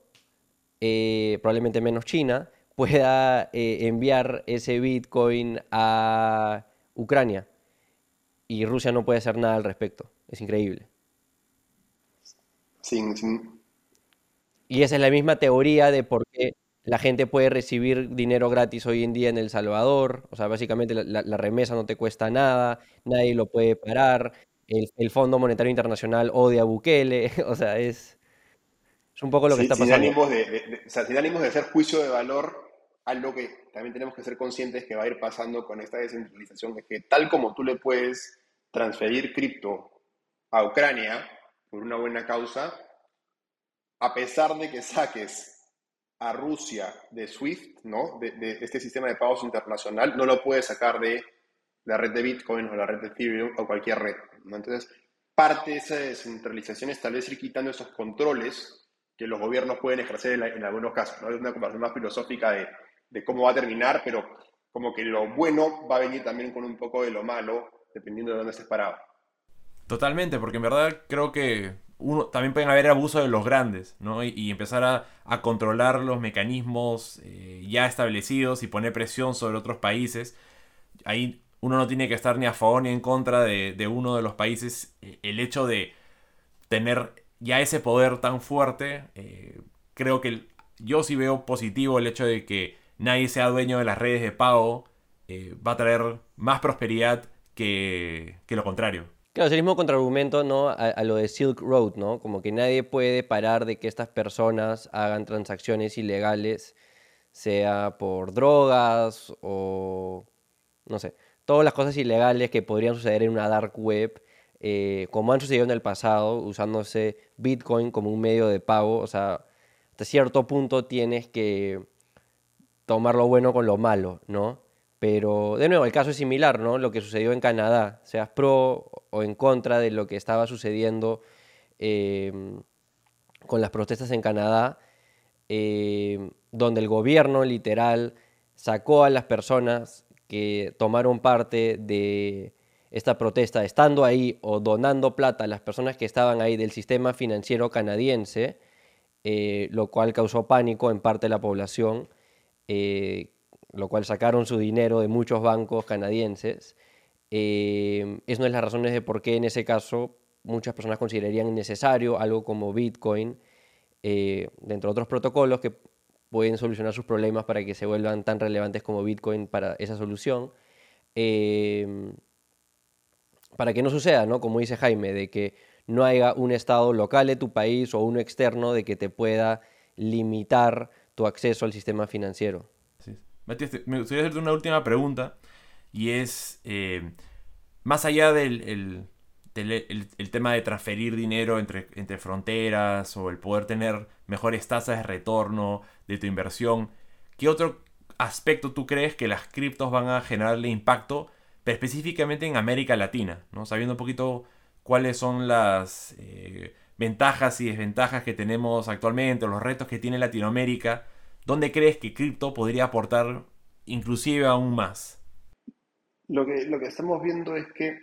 eh, probablemente menos China, pueda eh, enviar ese Bitcoin a Ucrania y Rusia no puede hacer nada al respecto. Es increíble. Y esa es la misma teoría de por qué la gente puede recibir dinero gratis hoy en día en El Salvador. O sea, básicamente la, remesa no te cuesta nada, nadie lo puede parar. El, el, Fondo Monetario Internacional odia a Bukele. O sea, es, es un poco lo que está pasando. Sin ánimos de, sin ánimos de hacer juicio de valor, algo que también tenemos que ser conscientes que va a ir pasando con esta descentralización es que tal como tú le puedes transferir cripto a Ucrania por una buena causa, a pesar de que saques a Rusia de SWIFT, ¿no? de, este sistema de pagos internacional, no lo puedes sacar de la red de Bitcoin o la red de Ethereum o cualquier red. Entonces, parte de esa descentralización es tal vez ir quitando esos controles que los gobiernos pueden ejercer en, algunos casos. ¿no? Es una conversación más filosófica de, de, cómo va a terminar, pero como que lo bueno va a venir también con un poco de lo malo, dependiendo de dónde estés parado. Totalmente, porque en verdad creo que uno, también pueden haber abuso de los grandes, ¿no? Y, empezar a, controlar los mecanismos eh, ya establecidos y poner presión sobre otros países. Ahí uno no tiene que estar ni a favor ni en contra de, de uno de los países. El hecho de tener ya ese poder tan fuerte, eh, creo que yo sí veo positivo el hecho de que nadie sea dueño de las redes de pago, eh, va a traer más prosperidad que, lo contrario. Claro, es el mismo contraargumento ¿no? A, lo de Silk Road, ¿no? Como que nadie puede parar de que estas personas hagan transacciones ilegales, sea por drogas o, no sé, todas las cosas ilegales que podrían suceder en una dark web eh, como han sucedido en el pasado, usándose Bitcoin como un medio de pago. O sea, hasta cierto punto tienes que tomar lo bueno con lo malo, ¿no? Pero, de nuevo, el caso es similar, ¿no? Lo que sucedió en Canadá, seas pro o en contra de lo que estaba sucediendo em, con las protestas en Canadá, em, donde el gobierno literal sacó a las personas que tomaron parte de esta protesta, estando ahí o donando plata a las personas que estaban ahí del sistema financiero canadiense, eh, lo cual causó pánico en parte de la población, eh, lo cual sacaron su dinero de muchos bancos canadienses. Eh, es una de las razones de por qué en ese caso muchas personas considerarían necesario, algo como Bitcoin, eh, dentro de otros protocolos que pueden solucionar sus problemas para que se vuelvan tan relevantes como Bitcoin para esa solución. Para que no suceda, ¿no? Como dice Jaime, de que no haya un estado local de tu país o uno externo de que te pueda limitar tu acceso al sistema financiero. Matías, me gustaría hacerte una última pregunta y es, eh, más allá del el, tema de transferir dinero entre, entre fronteras o el poder tener mejores tasas de retorno de tu inversión, ¿qué otro aspecto tú crees que las criptos van a generarle impacto, pero específicamente en América Latina? ¿no? Sabiendo un poquito cuáles son las eh, ventajas y desventajas que tenemos actualmente, los retos que tiene Latinoamérica, ¿dónde crees que cripto podría aportar inclusive aún más? Lo que, lo que estamos viendo es que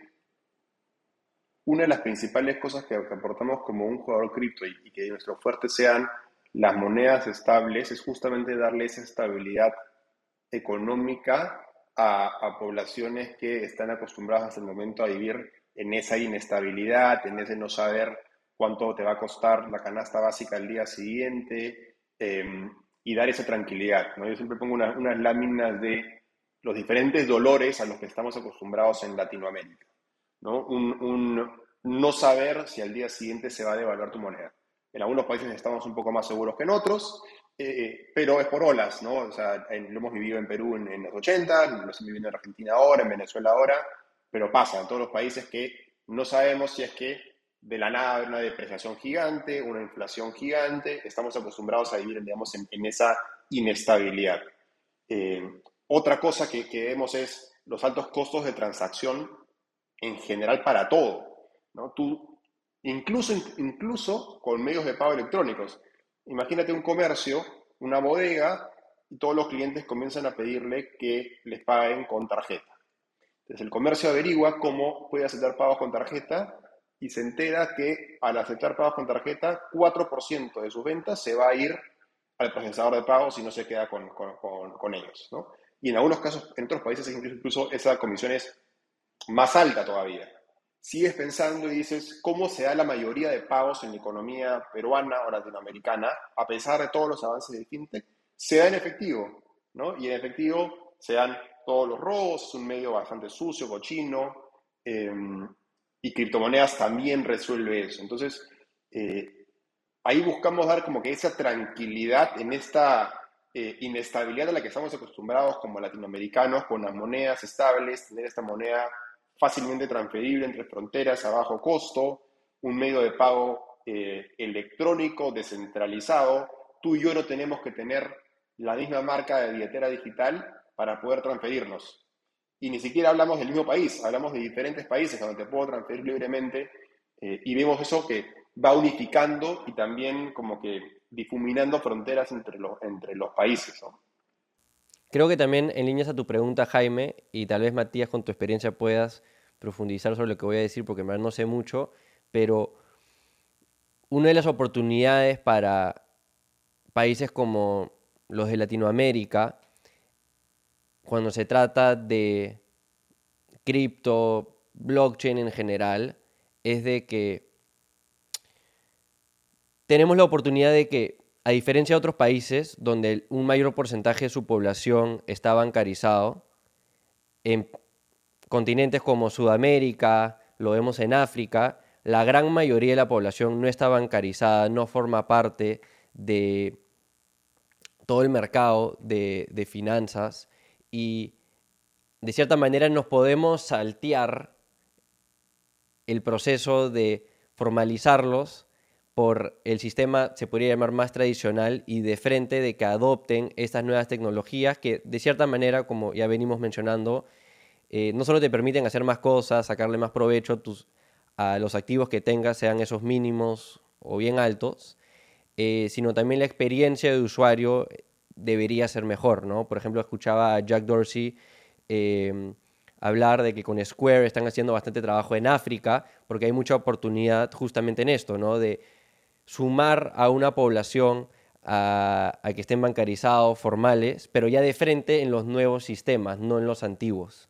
una de las principales cosas que, aportamos como un jugador cripto y, que nuestro fuerte sean las monedas estables es justamente darle esa estabilidad económica a, poblaciones que están acostumbradas hasta el momento a vivir en esa inestabilidad, en ese no saber cuánto te va a costar la canasta básica el día siguiente em, y dar esa tranquilidad. ¿no? Yo siempre pongo unas láminas de los diferentes dolores a los que estamos acostumbrados en Latinoamérica. ¿no? Un, no saber si al día siguiente se va a devaluar tu moneda. En algunos países estamos un poco más seguros que en otros, eh, pero es por olas, ¿no? O sea, lo hemos vivido en Perú en, los 80, lo estamos viviendo en Argentina ahora, en Venezuela ahora, pero pasa en todos los países que no sabemos si es que de la nada una depreciación gigante, una inflación gigante, estamos acostumbrados a vivir, digamos, en, esa inestabilidad. Eh, otra cosa que, que vemos es los altos costos de transacción en general para todo. ¿no? Tú, incluso, incluso con medios de pago electrónicos. Imagínate un comercio, una bodega, y todos los clientes comienzan a pedirle que les paguen con tarjeta. Entonces el comercio averigua cómo puede aceptar pagos con tarjeta y se entera que al aceptar pagos con tarjeta, 4% de sus ventas se va a ir al procesador de pagos y no se queda con, con, ellos. ¿no? Y en algunos casos, en otros países, incluso esa comisión es más alta todavía. Sigues pensando y dices, ¿cómo se da la mayoría de pagos en la economía peruana o latinoamericana, a pesar de todos los avances de fintech? Se da en efectivo, ¿no? Y en efectivo se dan todos los robos, es un medio bastante sucio, cochino, em, y criptomonedas también resuelve eso. Entonces, eh, ahí buscamos dar como que esa tranquilidad en esta eh, inestabilidad a la que estamos acostumbrados como latinoamericanos, con las monedas estables, tener esta moneda fácilmente transferible entre fronteras a bajo costo, un medio de pago eh, electrónico, descentralizado. Tú y yo no tenemos que tener la misma marca de billetera digital para poder transferirnos. Y ni siquiera hablamos del mismo país, hablamos de diferentes países donde te puedo transferir libremente eh, y vemos eso que va unificando y también como que difuminando fronteras entre, los entre los países. Creo que también en líneas a tu pregunta, Jaime, y tal vez Matías con tu experiencia puedas profundizar sobre lo que voy a decir porque no sé mucho, pero una de las oportunidades para países como los de Latinoamérica, cuando se trata de cripto, blockchain en general, es de que tenemos la oportunidad de que a diferencia de otros países donde un mayor porcentaje de su población está bancarizado, en continentes como Sudamérica, lo vemos en África, la gran mayoría de la población no está bancarizada, no forma parte de todo el mercado de, de finanzas y de cierta manera nos podemos saltear el proceso de formalizarlos por el sistema, se podría llamar más tradicional, y de frente de que adopten estas nuevas tecnologías que de cierta manera, como ya venimos mencionando, eh, no solo te permiten hacer más cosas, sacarle más provecho a, los activos que tengas, sean esos mínimos o bien altos, eh, sino también la experiencia de usuario debería ser mejor, ¿no? Por ejemplo, escuchaba a Jack Dorsey em, hablar de que con Square están haciendo bastante trabajo en África, porque hay mucha oportunidad justamente en esto, ¿no? De sumar a una población a, que estén bancarizados, formales, pero ya de frente en los nuevos sistemas, no en los antiguos.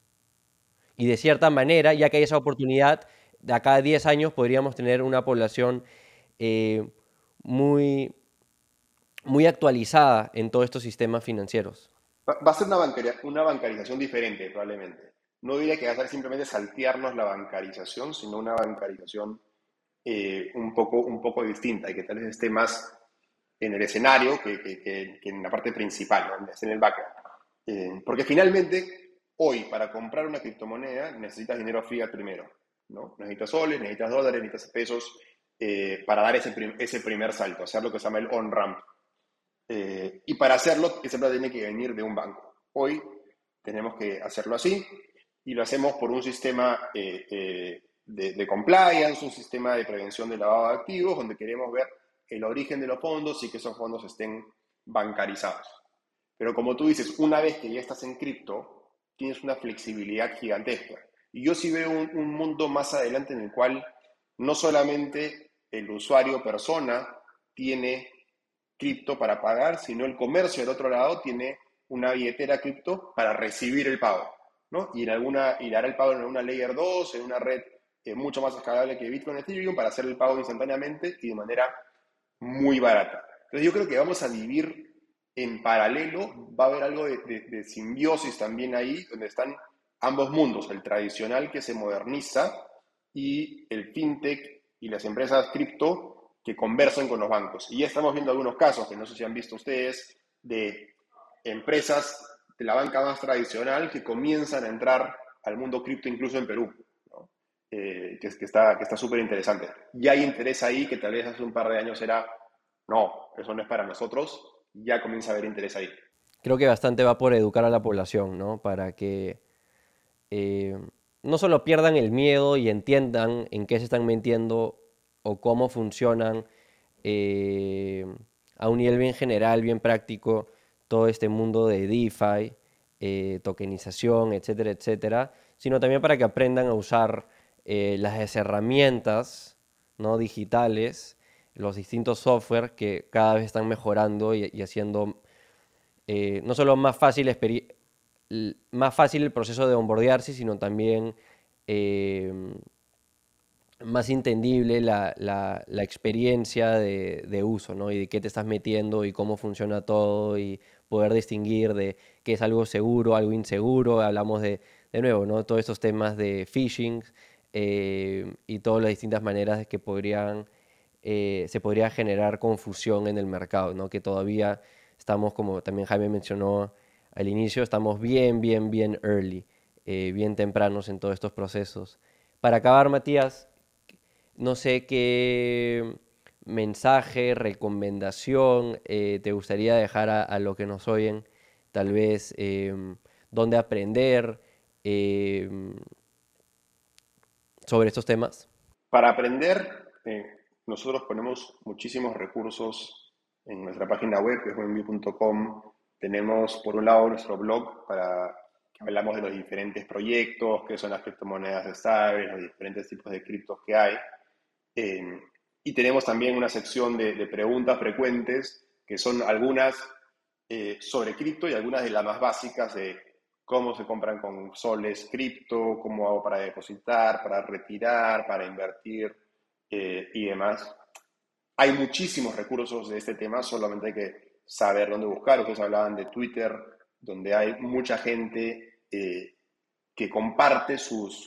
Y de cierta manera, ya que hay esa oportunidad, de acá a 10 años podríamos tener una población eh, muy, muy actualizada en todos estos sistemas financieros? Va a ser una, una bancarización diferente, probablemente. No diría que va a ser simplemente saltearnos la bancarización, sino una bancarización eh, un, poco, un poco distinta y que tal vez esté más en el escenario que, que, en la parte principal, en el background. Eh, porque finalmente, hoy, para comprar una criptomoneda, necesitas dinero fiat primero. ¿no? Necesitas soles, necesitas dólares, necesitas pesos eh, para dar ese, ese primer salto, hacer lo que se llama el on-ramp. Y para hacerlo, ese plata tiene que venir de un banco. Hoy tenemos que hacerlo así y lo hacemos por un sistema de, compliance, un sistema de prevención de lavado de activos, donde queremos ver el origen de los fondos y que esos fondos estén bancarizados. Pero como tú dices, una vez que ya estás en cripto, tienes una flexibilidad gigantesca. Y yo sí veo un, un mundo más adelante en el cual no solamente el usuario persona tiene cripto para pagar, sino el comercio del otro lado tiene una billetera cripto para recibir el pago. ¿no? Y, en alguna, y hará el pago en una layer 2, en una red es mucho más escalable que Bitcoin y Ethereum para hacer el pago instantáneamente y de manera muy barata. Entonces yo creo que vamos a vivir en paralelo, va a haber algo de, simbiosis también ahí, donde están ambos mundos, el tradicional que se moderniza y el fintech y las empresas cripto que conversan con los bancos. Y ya estamos viendo algunos casos, que no sé si han visto ustedes, de empresas de la banca más tradicional que comienzan a entrar al mundo cripto incluso en Perú. Eh, que, que, está que está súper interesante. Y hay interés ahí que tal vez hace un par de años era, no, eso no es para nosotros, ya comienza a haber interés ahí. Creo que bastante va por educar a la población, ¿no? Para que eh, no solo pierdan el miedo y entiendan en qué se están metiendo o cómo funcionan eh, a un nivel bien general, bien práctico, todo este mundo de DeFi, tokenización, etcétera, etcétera, sino también para que aprendan a usar eh, las herramientas ¿no? digitales, los distintos software que cada vez están mejorando y, haciendo eh, no solo más fácil, más fácil el proceso de onboardearse, sino también eh, más entendible la, experiencia de, uso, ¿no? Y de qué te estás metiendo y cómo funciona todo y poder distinguir de qué es algo seguro, algo inseguro. Hablamos de, de nuevo, ¿no? Todos estos temas de phishing, eh, y todas las distintas maneras que podrían, eh, se podría generar confusión en el mercado, ¿no? que todavía estamos, como también Jaime mencionó al inicio, estamos bien, bien, bien early, eh, bien tempranos en todos estos procesos. Para acabar, Matías, no sé qué mensaje, recomendación te gustaría dejar a, a los que nos oyen, tal vez dónde aprender, sobre estos temas? Para aprender, eh, nosotros ponemos muchísimos recursos en nuestra página web, que es. Tenemos, por un lado, nuestro blog para que hablamos de los diferentes proyectos, qué son las criptomonedas de estables, los diferentes tipos de criptos que hay. Eh, y tenemos también una sección de, preguntas frecuentes, que son algunas eh, sobre cripto y algunas de las más básicas de cómo se compran con soles cripto, cómo hago para depositar, para retirar, para invertir eh, y demás. Hay muchísimos recursos de este tema, solamente hay que saber dónde buscar. Ustedes hablaban de Twitter, donde hay mucha gente eh, que comparte sus,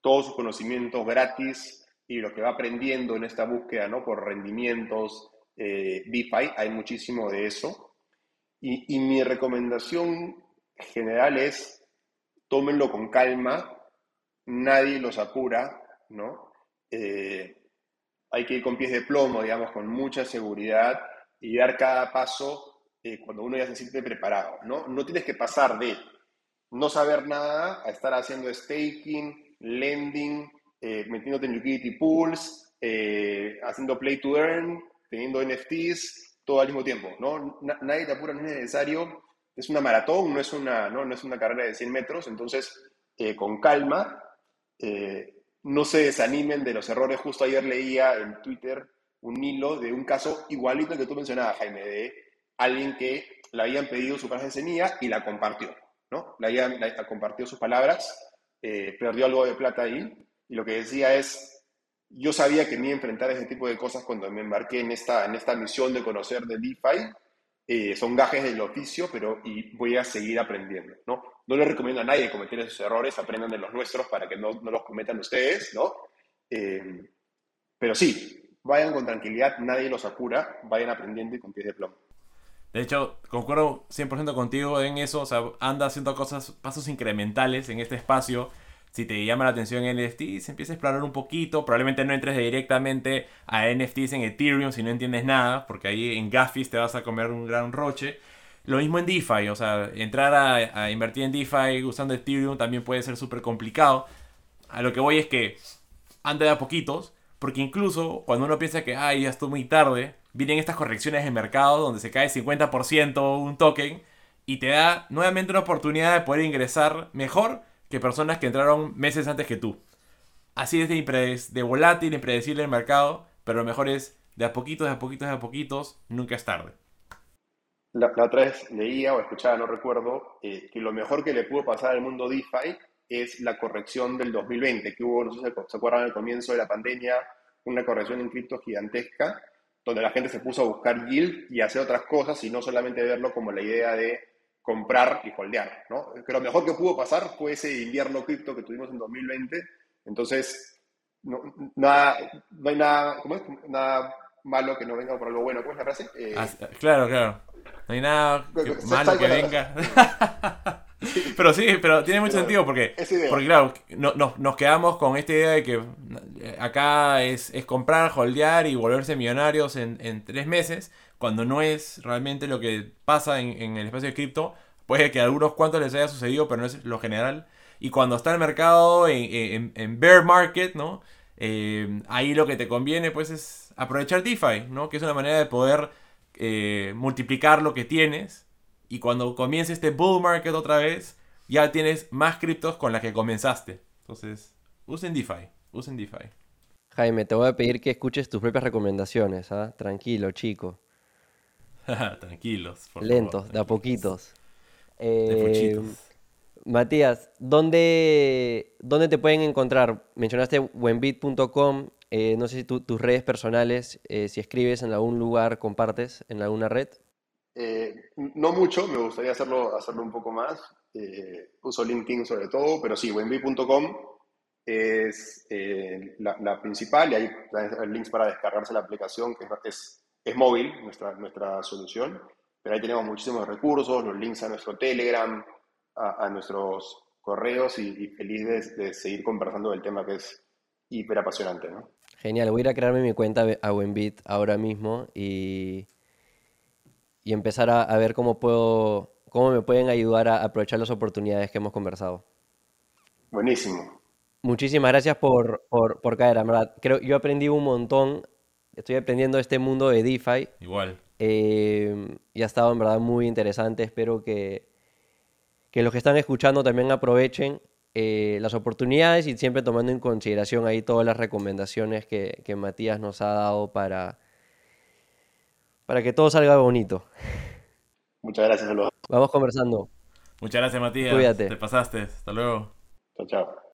todos sus conocimientos gratis y lo que va aprendiendo en esta búsqueda ¿no? por rendimientos eh, DeFi, hay muchísimo de eso. Y, y mi recomendación general es tómenlo con calma, nadie los apura, ¿no? Eh, hay que ir con pies de plomo, digamos, con mucha seguridad y dar cada paso eh, cuando uno ya se siente preparado, ¿no? No tienes que pasar de no saber nada a estar haciendo staking, lending, eh, metiéndote en liquidity pools, haciendo play to earn, teniendo NFTs, todo al mismo tiempo, ¿no? nadie te apura, no es necesario es una maratón, no es una, no, es una carrera de 100 metros, entonces eh, con calma, eh, no se desanimen de los errores. Justo ayer leía en Twitter un hilo de un caso igualito que tú mencionabas, Jaime, de alguien que le habían pedido su frase de semilla y la compartió, ¿no? La, habían, compartió sus palabras, eh, perdió algo de plata ahí, y lo que decía es, yo sabía que me iba a enfrentar a ese tipo de cosas cuando me embarqué en esta, en esta misión de conocer de DeFi. Eh, son gajes del oficio, pero y voy a seguir aprendiendo, ¿no? No le recomiendo a nadie cometer esos errores, aprendan de los nuestros para que no, no los cometan ustedes, ¿no? Eh, pero sí, vayan con tranquilidad, nadie los apura, vayan aprendiendo y con pies de plomo. De hecho, concuerdo 100% contigo en eso, o sea, anda haciendo cosas, pasos incrementales en este espacio si te llama la atención NFTs, empieza a explorar un poquito. Probablemente no entres directamente a NFTs en Ethereum si no entiendes nada, porque ahí en Gaffis te vas a comer un gran roche. Lo mismo en DeFi, o sea, entrar a, invertir en DeFi usando Ethereum también puede ser súper complicado. A lo que voy es que anda de a poquitos, porque incluso cuando uno piensa que, ay, ya estoy muy tarde, vienen estas correcciones de mercado donde se cae 50% un token y te da nuevamente una oportunidad de poder ingresar mejor que personas que entraron meses antes que tú. Así es de, de volátil, impredecible el mercado, pero lo mejor es de a poquitos, de a poquitos, de a poquitos, nunca es tarde. La, otra vez leía o escuchaba, no recuerdo, eh, que lo mejor que le pudo pasar al mundo DeFi es la corrección del 2020, que hubo, no sé si se acuerdan al comienzo de la pandemia, una corrección en cripto gigantesca, donde la gente se puso a buscar yield y hacer otras cosas y no solamente verlo como la idea de comprar y holdear, ¿no? Que lo mejor que pudo pasar fue ese invierno cripto que tuvimos en 2020. Entonces, no, nada, no hay nada, ¿cómo es? nada malo que no venga por algo bueno. ¿Cómo es la frase? Eh, ah, claro, claro. No hay nada malo que venga. pero sí, pero tiene mucho sentido porque, porque claro, no, nos quedamos con esta idea de que acá es, es comprar, holdear y volverse millonarios en, en tres meses cuando no es realmente lo que pasa en, el espacio de cripto. Puede que a algunos cuantos les haya sucedido, pero no es lo general. Y cuando está el mercado en, bear market, ¿no? Eh, ahí lo que te conviene pues es aprovechar DeFi, ¿no? Que es una manera de poder eh, multiplicar lo que tienes. Y cuando comience este bull market otra vez, ya tienes más criptos con las que comenzaste. Entonces, usen DeFi, usen DeFi. Jaime, te voy a pedir que escuches tus propias recomendaciones, ¿ah? Tranquilo, chico. Tranquilos. Lentos, de a poquitos. Eh, Matías, ¿dónde, ¿dónde te pueden encontrar? Mencionaste wenbit.com. Eh, no sé si tus redes personales, eh, si escribes en algún lugar, compartes en alguna red. no mucho, me gustaría hacerlo, hacerlo un poco más. uso LinkedIn sobre todo, pero sí, wenbit.com es la, la, principal y hay links para descargarse la aplicación, que es es móvil nuestra, nuestra solución, pero ahí tenemos muchísimos recursos, los links a nuestro Telegram, a, nuestros correos y, feliz de, seguir conversando del tema que es hiper apasionante. ¿no? Genial, voy a ir a crearme mi cuenta a Wenbit ahora mismo y, y empezar a, ver cómo puedo cómo me pueden ayudar a aprovechar las oportunidades que hemos conversado. Buenísimo. Muchísimas gracias por, por, por caer, verdad. Creo, yo aprendí un montón estoy aprendiendo este mundo de DeFi. Igual. Eh, y ha estado en verdad muy interesante. Espero que, que los que están escuchando también aprovechen eh, las oportunidades y siempre tomando en consideración ahí todas las recomendaciones que, que Matías nos ha dado para, para que todo salga bonito. Muchas gracias, Vamos conversando. Muchas gracias, Matías. Cuídate. Te pasaste. Hasta luego. Chao, chao.